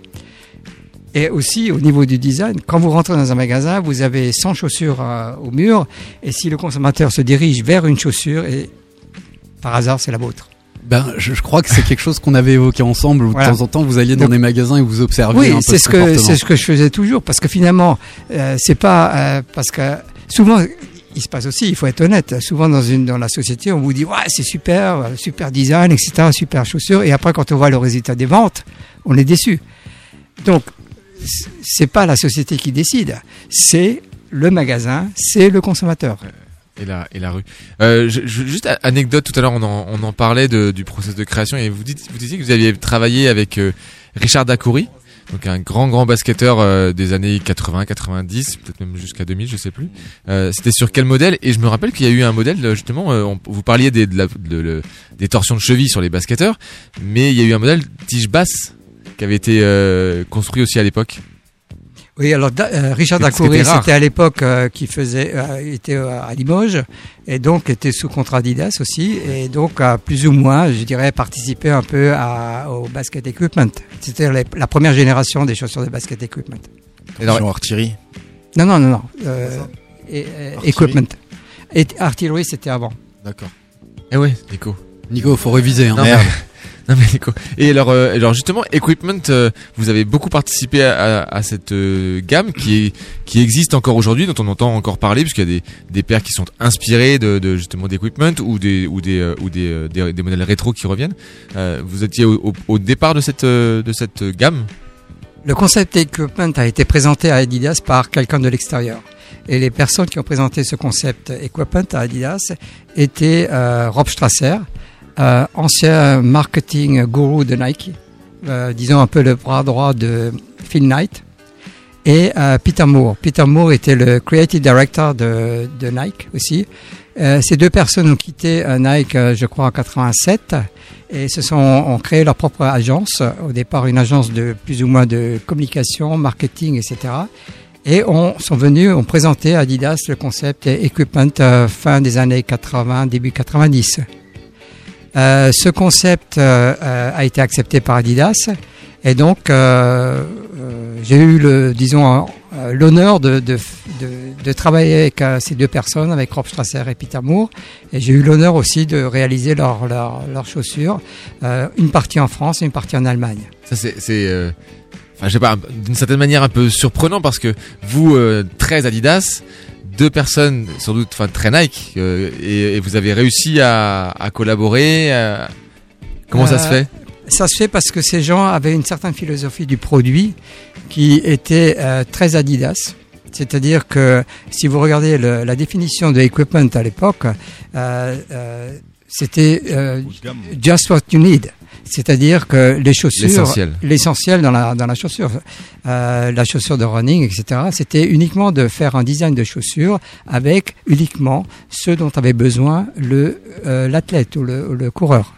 Et aussi au niveau du design, quand vous rentrez dans un magasin, vous avez 100 chaussures euh, au mur, et si le consommateur se dirige vers une chaussure, et par hasard c'est la vôtre. Ben, je, je crois que c'est quelque chose qu'on avait évoqué ensemble. Où Voilà. De temps en temps, vous alliez dans Donc- des magasins et vous observiez Oui, c'est ce que c'est ce que je faisais toujours, parce que finalement, euh, c'est pas euh, parce que souvent il se passe aussi, il faut être honnête. Souvent dans une dans la société, on vous dit ouais c'est super, euh, super design, etc., super chaussures, et après quand on voit le résultat des ventes, on est déçu. Donc c'est pas la société qui décide, c'est le magasin, c'est le consommateur. Et la, et la rue. Euh, je- juste anecdote, tout à l'heure on en, on en parlait de, du process de création et vous, dites, vous disiez que vous aviez travaillé avec euh, Richard Dacoury, donc un grand grand basketteur euh, des années 80, 90, peut-être même jusqu'à 2000, je sais plus. Euh, C'était sur quel modèle? Et je me rappelle qu'il y a eu un modèle euh, justement, euh, on- vous parliez des, de la- de- des torsions de cheville sur les basketteurs, mais il y a eu un modèle tige basse qui avait été construit aussi à l'époque. Oui, alors da- euh, Richard Dacoury, c'était à l'époque euh, qui faisait, euh, était à Limoges et donc était sous contrat Adidas aussi et donc a plus ou moins, je dirais, participé un peu à, au basket equipment. C'était la première génération des chaussures de basket equipment. Attention, artillerie. Non, non, non, non. euh, et, euh, equipment. Et artillerie, c'était avant. D'accord. Eh ouais, Nico. Nico, faut réviser. Hein. Non, mais- non mais. Et alors, euh, alors justement, Equipment, euh, vous avez beaucoup participé à, cette euh, gamme qui qui existe encore aujourd'hui, dont on entend encore parler, puisqu'il y a des des paires qui sont inspirées de, justement d'Equipment ou des ou des ou des, des, modèles rétro qui reviennent. Vous étiez au, au, départ de cette de cette gamme? Le concept equipment a été présenté à Adidas par quelqu'un de l'extérieur. Et les personnes qui ont présenté ce concept equipment à Adidas étaient Rob Strasser, euh, ancien marketing gourou de Nike, euh, disons un peu le bras droit de Phil Knight, et euh, Peter Moore. Peter Moore était le creative director de, Nike aussi. Ces deux personnes ont quitté Nike, je crois, en 87 et se sont ont créé leur propre agence. Au départ, une agence de plus ou moins de communication, marketing, etc. Et on sont venus, ont présenté à Adidas le concept equipment fin des années 80, début 90. Euh, ce concept euh, euh, a été accepté par Adidas et donc j'ai eu le, disons, l'honneur de, de, de, travailler avec ces deux personnes, avec Rob Strasser et Peter Moore, et j'ai eu l'honneur aussi de réaliser leurs leur, leurs chaussures, une partie en France et une partie en Allemagne. Ça c'est enfin je sais pas d'une certaine manière un peu surprenant parce que vous euh, très Adidas deux personnes sans doute enfin très Nike euh, et, et vous avez réussi à, à collaborer à- comment ça se Euh, fait Ça se fait parce que ces gens avaient une certaine philosophie du produit qui était euh, très Adidas. C'est-à-dire que si vous regardez le- la définition de equipment à l'époque, euh, euh, c'était euh, just what you need. C'est-à-dire que les chaussures, L'essentiel. dans la, dans la chaussure, euh, la chaussure de running, etc., c'était uniquement de faire un design de chaussure avec uniquement ce dont avait besoin le euh, l'athlète ou le, ou le coureur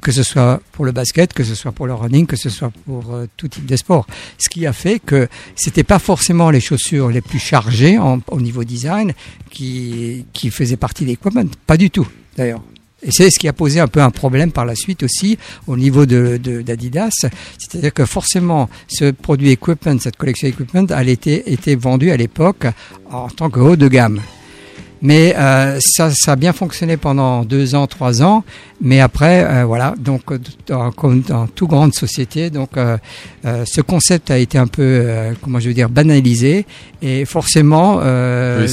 que ce soit pour le basket, que ce soit pour le running, que ce soit pour euh, tout type de sport. Ce qui a fait que c'était pas forcément les chaussures les plus chargées en- au niveau design qui, qui faisaient partie des equipment. Pas du tout, d'ailleurs. Et c'est ce qui a posé un peu un problème par la suite aussi au niveau de de- d'Adidas. C'est-à-dire que forcément, ce produit equipment, cette collection equipment, elle était, était vendue à l'époque en tant que haut de gamme. Mais euh, ça, ça a bien fonctionné pendant deux ans, trois ans. Mais après, euh, voilà, donc euh, dans, comme dans toute grande société, donc euh, euh, ce concept a été un peu, euh, comment je veux dire, banalisé et forcément euh,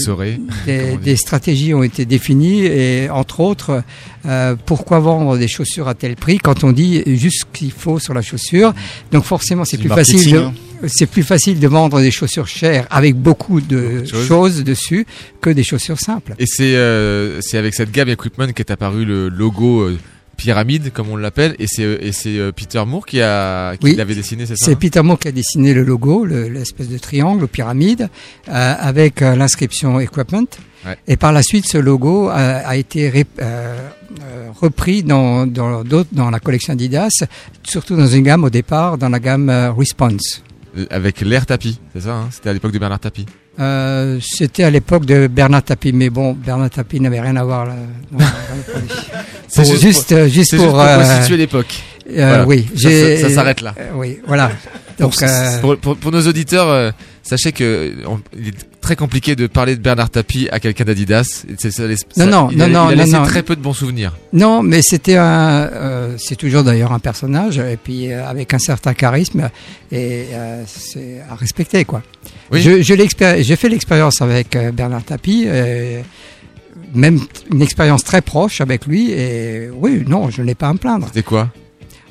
des, stratégies ont été définies et entre autres, euh, pourquoi vendre des chaussures à tel prix quand on dit juste ce qu'il faut sur la chaussure? Donc forcément, c'est plus facile. De. C'est plus facile de vendre des chaussures chères avec beaucoup de Choses. choses dessus que des chaussures simples. Et c'est euh, c'est avec cette gamme Equipment qu'est apparu le logo euh, pyramide comme on l'appelle et c'est euh, et c'est euh, Peter Moore qui a qui Oui, l'avait dessiné c'est ça C'est hein Peter Moore qui a dessiné le logo, le- l'espèce de triangle, pyramide, euh, avec euh, l'inscription Equipment. Ouais. Et par la suite, ce logo a été ré- euh, repris dans, dans, d'autres- dans la collection Adidas, surtout dans une gamme au départ, dans la gamme Response. Euh, avec l'air tapis c'est ça hein c'était à l'époque de Bernard Tapie Euh, C'était à l'époque de Bernard Tapie, mais bon, Bernard Tapie n'avait rien à voir là. C'est juste juste, pour- juste pour, euh, l'époque. euh, Voilà. Oui, Ça- j'ai- ça- ça s'arrête là. oui, voilà. Pour, Donc, pour, pour- pour nos auditeurs, sachez que on- il est très compliqué de parler de Bernard Tapie à quelqu'un d'Adidas. Non, non, il a, non, il a non, laissé non. très peu de bons souvenirs. Non, mais c'était un, euh, c'est toujours d'ailleurs un personnage et puis euh, avec un certain charisme et euh, c'est à respecter quoi. Oui. Je, je j'ai fait l'expérience avec Bernard Tapie, même une expérience très proche avec lui et oui, non, je n'ai pas à me plaindre. C'était quoi?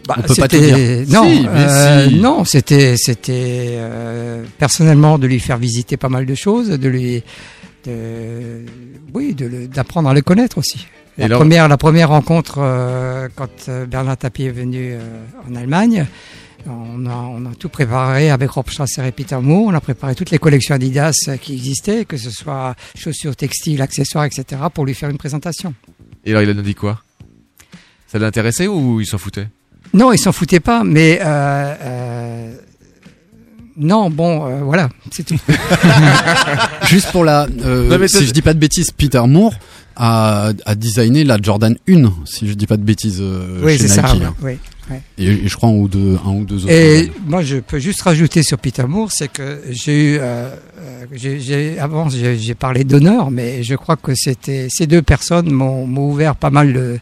Bah, On peut pas tout dire. Non, Si, euh, si. non, c'était, c'était euh, personnellement de lui faire visiter pas mal de choses, de lui, de, oui, d'apprendre à le connaître aussi. La alors- première, la première rencontre euh, quand euh, Bernard Tapie est venu euh, en Allemagne, on a, on a tout préparé avec Rob Strasser et Peter Moore. On a préparé toutes les collections Adidas qui existaient, que ce soit chaussures, textiles, accessoires, etc., pour lui faire une présentation. Et alors il en a dit quoi? Ça l'intéressait ou il s'en foutait? Non, il s'en foutait pas, mais euh, euh, non, bon, euh, voilà, c'est tout. Juste pour la, euh, Non, mais si je dis pas de bêtises, Peter Moore a, a designé la Jordan 1, si je dis pas de bêtises, euh, oui, chez c'est Nike. ça. oui, hein. oui, oui. Et, et je crois un ou deux, un ou deux autres. Et modèles. moi, je peux juste rajouter sur Peter Moore, c'est que j'ai eu, euh, euh, j'ai- j'ai- avant, j'ai j'ai parlé d'honneur, mais je crois que c'était ces deux personnes m'ont m'ont ouvert pas mal de,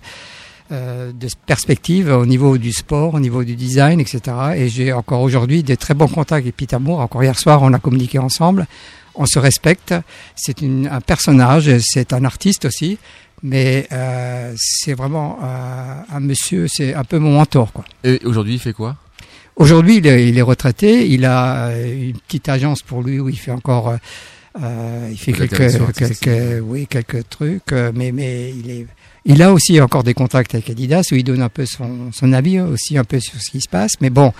euh, de perspectives au niveau du sport, au niveau du design, etc. Et j'ai encore aujourd'hui des très bons contacts avec Peter Moore. Encore hier soir, on a communiqué ensemble. On se respecte. C'est un personnage, c'est un artiste aussi, mais euh, c'est vraiment euh, un monsieur. C'est un peu mon mentor, quoi. Et aujourd'hui il fait quoi? Aujourd'hui, il est, il est retraité. Il a une petite agence pour lui où il fait encore, euh, il fait quelques, quelques, oui, quelques trucs. Mais, mais il est, il a aussi encore des contacts avec Adidas où il donne un peu son, son avis aussi un peu sur ce qui se passe. Mais bon,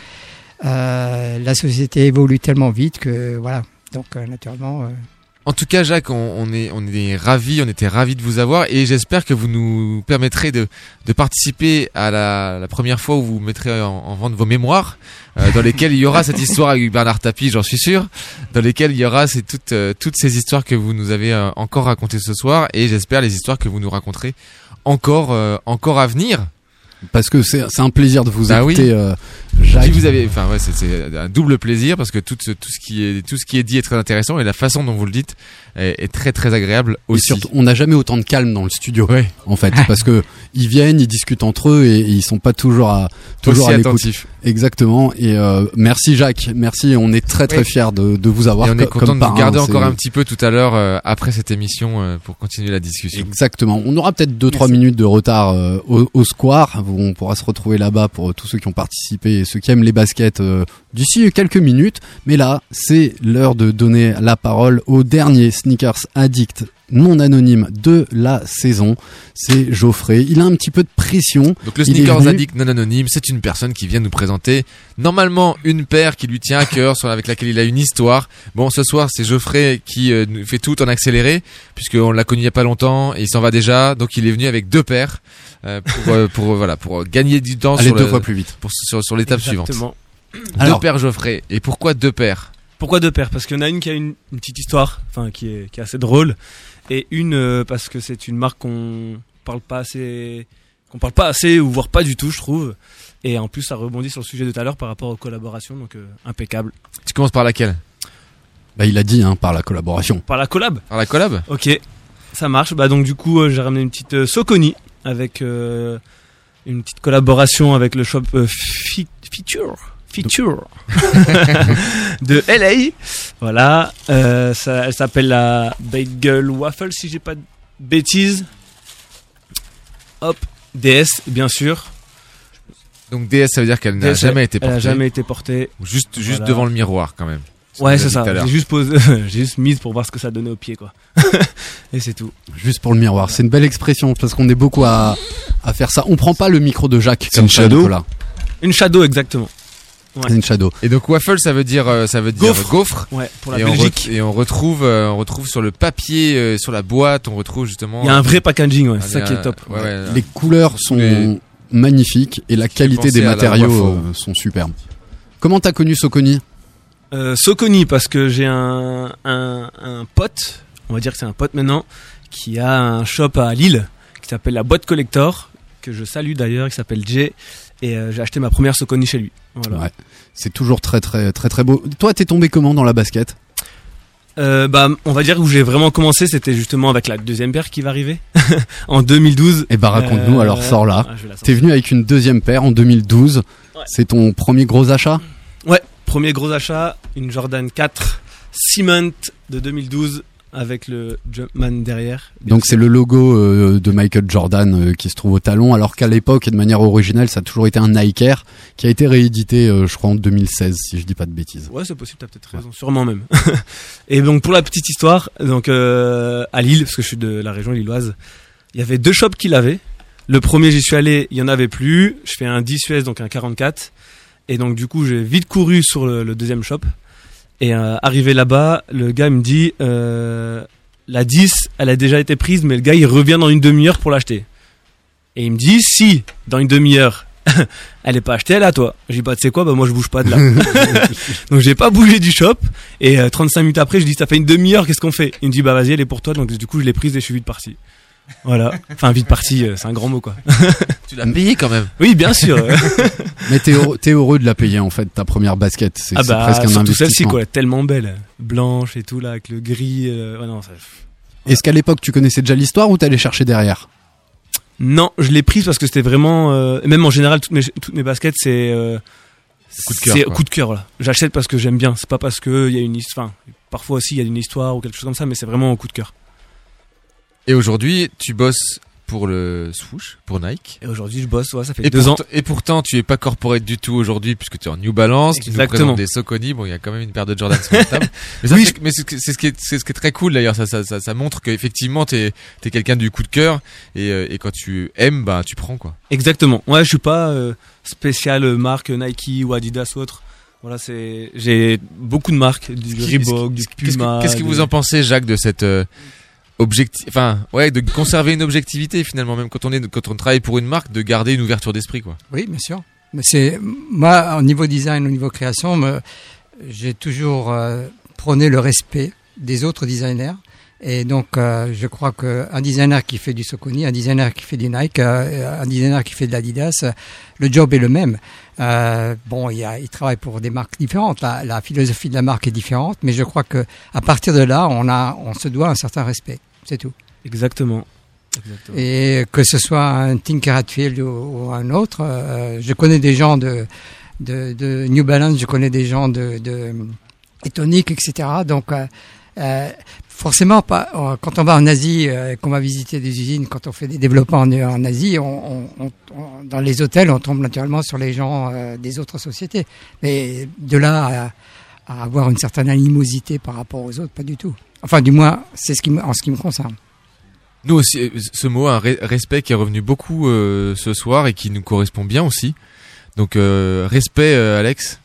euh, la société évolue tellement vite que voilà. Donc euh, naturellement. euh, En tout cas, Jacques, on, on est, on est ravis, on était ravis de vous avoir et j'espère que vous nous permettrez de, de participer à la, la première fois où vous mettrez en, en vente vos mémoires, euh, dans lesquelles il y aura cette histoire avec Bernard Tapie, j'en suis sûr, dans lesquelles il y aura ces, toutes, euh, toutes ces histoires que vous nous avez euh, encore racontées ce soir et j'espère les histoires que vous nous raconterez encore, euh, encore à venir. Parce que c'est un plaisir de vous Bah oui. écouter, euh, Jacques. Si vous avez, enfin ouais, c'est- c'est un double plaisir parce que tout ce, tout ce qui est tout ce qui est dit est très intéressant et la façon dont vous le dites est, est très très agréable Et aussi. surtout, on n'a jamais autant de calme dans le studio, en fait, parce que ils viennent, ils discutent entre eux et, et ils sont pas toujours à toujours Aussi à l'écoute. attentifs. Exactement. Et euh, merci Jacques, merci. On est très très Oui. fiers de, de vous avoir. Et on est co- content de vous garder encore un petit peu tout à l'heure euh, après cette émission euh, pour continuer la discussion. Exactement. On aura peut-être deux trois minutes de retard euh, au, au square. où On pourra se retrouver là-bas pour euh, tous ceux qui ont participé ceux qui aiment les baskets euh, d'ici quelques minutes. Mais là, c'est l'heure de donner la parole au dernier sneakers addict non anonyme de la saison. C'est Geoffrey. Il a un petit peu de pression. Donc le sneakers addict non anonyme, c'est une personne qui vient nous présenter normalement une paire qui lui tient à cœur, avec laquelle il a une histoire. Bon, ce soir c'est Geoffrey qui euh, nous fait tout en accéléré, puisqu'on l'a connu il y a pas longtemps et il s'en va déjà, donc il est venu avec deux paires euh, pour, euh, pour euh, voilà pour gagner du temps Allez sur deux le- fois plus vite. pour, sur, sur l'étape suivante. Exactement. deux paires Geoffrey. Et pourquoi deux paires? Pourquoi deux paires? Parce qu'il y en a une qui a une, une petite histoire, enfin qui est, qui est assez drôle, et une euh, parce que c'est une marque qu'on parle pas assez, qu'on parle pas assez ou voire pas du tout, je trouve. Et en plus, ça rebondit sur le sujet de tout à l'heure par rapport aux collaborations, donc euh, impeccable. Tu commences par laquelle? Bah, il a dit hein, par la collaboration. Par la collab. Par la collab? Ok, ça marche. Bah donc du coup, euh, j'ai ramené une petite Soconi avec euh, une petite collaboration avec le shop euh, Feature. Feature de LA. Voilà, euh, ça, elle s'appelle la Bagel Waffle si j'ai pas de bêtises. Hop, DS bien sûr. Donc DS ça veut dire qu'elle n'a jamais été elle portée. jamais été portée. Juste juste Voilà. devant le miroir quand même. Ouais, c'est ça. J'ai juste posé, j'ai juste mise pour voir ce que ça donnait au pied, quoi. Et c'est tout. Juste pour le miroir. C'est une belle expression parce qu'on est beaucoup à, à faire ça. On prend pas le micro de Jacques C'est comme une ça, shadow Nicolas. Une shadow, exactement. Ouais. Shadow. Et donc waffle ça veut dire euh, ça veut dire Gaufre. gaufre. Ouais, pour la et on, Belgique. et on retrouve euh, on retrouve sur le papier euh, sur la boîte on retrouve justement Il y a un vrai packaging, ouais, Ah, c'est ça y qui est top. ouais, ouais, Les couleurs sont les- magnifiques et la qualité des matériaux euh, sont superbes. Comment t'as connu Soconi? Euh, Soconi parce que j'ai un, un, un pote, on va dire que c'est un pote maintenant, qui a un shop à Lille qui s'appelle la boîte collector, que je salue d'ailleurs, qui s'appelle Jay, et euh, j'ai acheté ma première Soconi chez lui. Voilà. Ouais. C'est toujours très très très très beau. Toi, t'es tombé comment dans la basket? Euh, bah, on va dire où j'ai vraiment commencé, c'était justement avec la deuxième paire qui va arriver en 2012. Eh bah raconte-nous. Euh, alors sors là. ah. T'es venu avec une deuxième paire en 2012. C'est ton premier gros achat? Ouais, premier gros achat, une Jordan 4 Cement de 2012 avec le Jumpman derrière. Donc c'est le logo euh, de Michael Jordan euh, qui se trouve au talon, alors qu'à l'époque et de manière originale, ça a toujours été un Nike Air qui a été réédité, euh, je crois, en 2016, si je dis pas de bêtises. Ouais, c'est possible, t'as peut-être raison, sûrement même. et donc pour la petite histoire, donc à Lille, parce que je suis de la région lilloise, il y avait deux shops qui l'avaient. Le premier, j'y suis allé, il y en avait plus. Je fais un 10 US, donc un 44. Et donc du coup, j'ai vite couru sur le, le deuxième shop. Et euh, arrivé là-bas, le gars me dit euh, la 10, elle a déjà été prise, mais le gars il revient dans une demi-heure pour l'acheter. Et il me dit si dans une demi-heure elle est pas achetée, elle est à toi. J'ai dit bah tu sais quoi, bah moi je bouge pas de là. donc j'ai pas bougé du shop. Et euh, 35 minutes après, je dis ça fait une demi-heure, qu'est-ce qu'on fait? Il me dit bah vas-y, elle est pour toi. Donc du coup je l'ai prise et je suis vite parti. Voilà. Enfin vite parti, euh, c'est un grand mot quoi. Tu l'as payé quand même. Oui, bien sûr. Mais t'es heureux, t'es heureux de la payer en fait, ta première basket. C'est ah c'est bah presque un surtout celle-ci investissement. quoi, tellement belle, blanche et tout là avec le gris. euh, ouais, non, ça- Est-ce qu'à l'époque tu connaissais déjà l'histoire ou t'allais chercher derrière? Non, je l'ai prise parce que c'était vraiment, euh, même en général toutes mes toutes mes baskets c'est euh, Coup de cœur, c'est quoi. coup de cœur là. J'achète parce que j'aime bien. C'est pas parce que il y a une histoire. Enfin, parfois aussi il y a une histoire ou quelque chose comme ça, mais c'est vraiment au coup de cœur. Et aujourd'hui, tu bosses pour le swoosh, pour Nike. Et aujourd'hui, je bosse, ouais, ça fait et deux ans. Et pourtant, tu es pas corporate du tout aujourd'hui puisque tu es en New Balance, tu nous Exactement. présentes des Soconi. Bon, il y a quand même une paire de Jordan sur la table. Mais, ça, Oui, mais c'est ce qui est, c'est ce qui est très cool d'ailleurs. Ça, ça, ça, ça montre qu'effectivement, t'es es quelqu'un du coup de cœur et, euh, et quand tu aimes, bah, tu prends quoi. Exactement. Ouais, je suis pas euh, spécial marque Nike ou Adidas ou autre. Voilà, c'est j'ai beaucoup de marques, du Reebok, du Qu'est-ce Puma. que, qu'est-ce que vous en pensez, Jacques, de cette euh, objectif, enfin, ouais, de conserver une objectivité finalement, même quand on est, quand on travaille pour une marque, de garder une ouverture d'esprit, quoi. Oui, bien sûr. Mais c'est moi, au niveau design, au niveau création, j'ai toujours euh, prôné le respect des autres designers. Et donc, euh, je crois qu'un designer qui fait du Soconi, un designer qui fait du Nike, euh, un designer qui fait de l'Adidas, le job est le même. Bon, il travaille pour des marques différentes. La, la philosophie de la marque est différente, mais je crois que à partir de là, on a, on se doit un certain respect. C'est tout. Exactement. Exactement. Et que ce soit un Tinker Hatfield ou, ou un autre, euh, je connais des gens de, de, de New Balance, je connais des gens de, de Etonic, etc. Donc, euh, euh, forcément, pas, quand on va en Asie, euh, qu'on va visiter des usines, quand on fait des développements en, en Asie, on, on- on- on- dans les hôtels, on tombe naturellement sur les gens euh, des autres sociétés. Mais de là à, à avoir une certaine animosité par rapport aux autres, pas du tout. Enfin, du moins, c'est ce qui me- en ce qui me concerne. Nous aussi, ce mot, un re- respect qui est revenu beaucoup euh, ce soir et qui nous correspond bien aussi. Donc euh, respect, euh, Alex.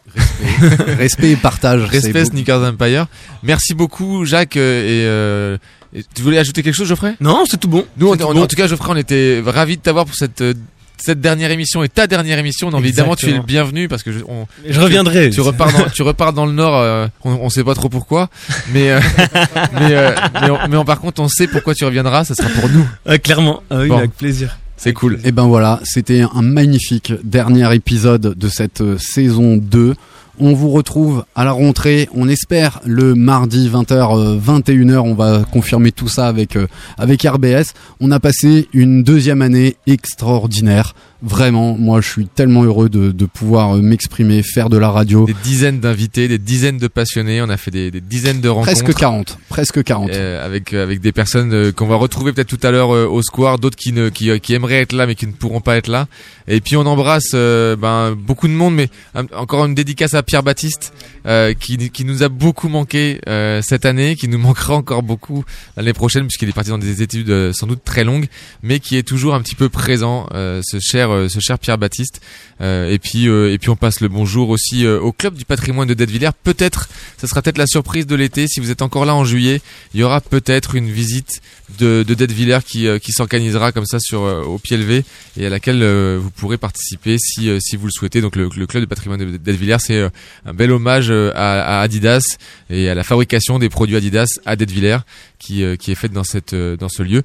Respect et partage. Respect. Sneakers Empire. Merci beaucoup, Jacques. euh, et, euh, et tu voulais ajouter quelque chose, Geoffrey? Non, c'est tout bon. Nous, on- C'est tout on- bon. en tout cas, Geoffrey, on était ravis de t'avoir pour cette euh, cette dernière émission et ta dernière émission. Donc, évidemment, tu es le bienvenu parce que je, on- Mais je reviendrai. Tu, tu repars dans, tu repars dans le nord. euh, on, on sait pas trop pourquoi, mais euh, mais, euh, mais, on- mais on- par contre, on sait pourquoi tu reviendras. Ça sera pour nous. Clairement. Ah oui, Bon. avec plaisir. C'est cool. Et ben voilà, c'était un magnifique dernier épisode de cette euh, saison 2. On vous retrouve à la rentrée, on espère le mardi 20h 21h, on va confirmer tout ça avec euh, avec RBS. On a passé une deuxième année extraordinaire. Vraiment, moi je suis tellement heureux de, de pouvoir euh, m'exprimer, faire de la radio. Des dizaines d'invités, des dizaines de passionnés. On a fait des, des dizaines de rencontres. Presque 40, presque 40. Euh, avec euh, avec des personnes euh, qu'on va retrouver peut-être tout à l'heure euh, au square, d'autres qui ne qui, qui aimeraient être là mais qui ne pourront pas être là. Et puis on embrasse ben beaucoup de monde, mais encore une dédicace à Pierre Baptiste euh, qui qui nous a beaucoup manqué euh, cette année, qui nous manquera encore beaucoup l'année prochaine puisqu'il est parti dans des études euh, sans doute très longues, mais qui est toujours un petit peu présent, euh, ce cher euh, ce cher Pierre Baptiste. Euh, et puis euh, et puis on passe le bonjour aussi au club du patrimoine de Dettevillers. Peut-être, ça sera peut-être la surprise de l'été. Si vous êtes encore là en juillet, il y aura peut-être une visite de, de Dettevillers qui qui s'organisera comme ça sur au pied levé et à laquelle vous pourrez participer si si vous le souhaitez. Donc le, club du patrimoine de Dettevillers, c'est un bel hommage à, Adidas et à la fabrication des produits Adidas à Dettevillers qui qui est faite dans cette dans ce lieu.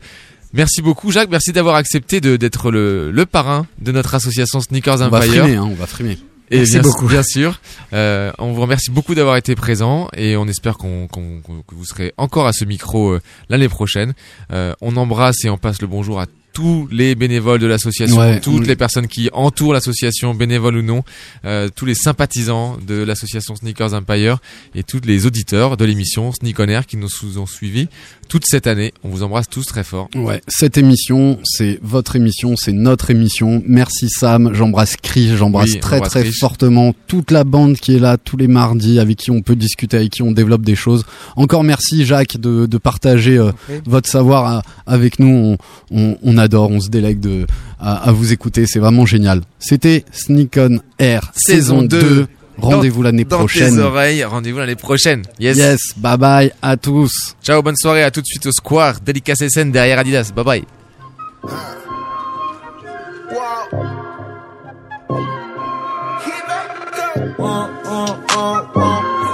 Merci beaucoup Jacques, merci d'avoir accepté d'être le, le parrain de notre association Sneakers On va Empire. frimer, hein, on va frimer. Et Merci bien, beaucoup. bien sûr. Euh, on vous remercie beaucoup d'avoir été présent et on espère qu'on- que vous serez encore à ce micro euh, l'année prochaine. Euh, on embrasse et on passe le bonjour à tous les bénévoles de l'association, Ouais, toutes on- les personnes qui entourent l'association, bénévoles ou non, euh, tous les sympathisants de l'association Sneakers Empire et tous les auditeurs de l'émission Sneak on Air qui nous ont suivis toute cette année. On vous embrasse tous très fort. Ouais, cette émission, c'est votre émission, c'est notre émission. Merci Sam, j'embrasse Chris, j'embrasse Oui, très très Chris. fortement toute la bande qui est là tous les mardis, avec qui on peut discuter, avec qui on développe des choses. Encore merci Jacques de, de partager euh, votre savoir à- avec nous. On, on, on adore, on se délègue de, à, à vous écouter, c'est vraiment génial. C'était Sneak on Air saison 2. Rendez-vous l'année Dans prochaine. tes oreilles, rendez-vous l'année prochaine. Yes. Yes, bye bye à tous. Ciao, bonne soirée, à tout de suite au Square, Delicatessen derrière Adidas. Bye bye.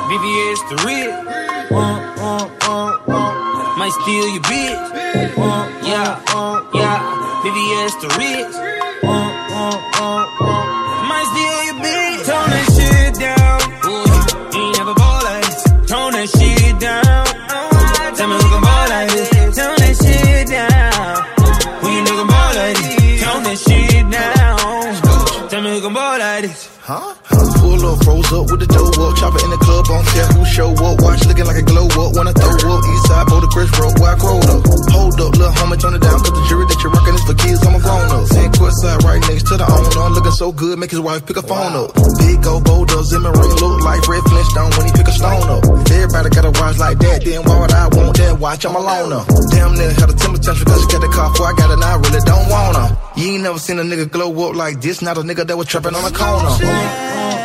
VVS the real. Might steal your bitch. Uh, yeah, uh, yeah. VVS the rich. Uh, uh, uh, uh. Might steal your bitch. Tone that shit down. Ooh, you ain't never ball like this. Tone that shit down. Tell me who can ball like this. Tone that shit down. Who you nigga ball like this? Tone that shit down. Tell me who can ball like this. Huh? Up, with the dough up. Chopper in the club, on care who show up. Watch looking like a glow up. Wanna throw up. East side, boulder, Chris Road, where I up. Hold up, little homie, turn it down. Cause the jury that you're rocking is for kids. I'm a grown up. Sand court side, right next to the owner. Looking so good, make his wife pick a phone up. Big old boulder, Zimmer ring look like Fred Flintstone when he pick a stone up. Everybody got a watch like that, then why would I want that watch? I'm a loner. Damn near had a temper tantrum because she got the car before I got it. I really don't want her. You ain't never seen a nigga glow up like this. Not a nigga that was trapping on a corner.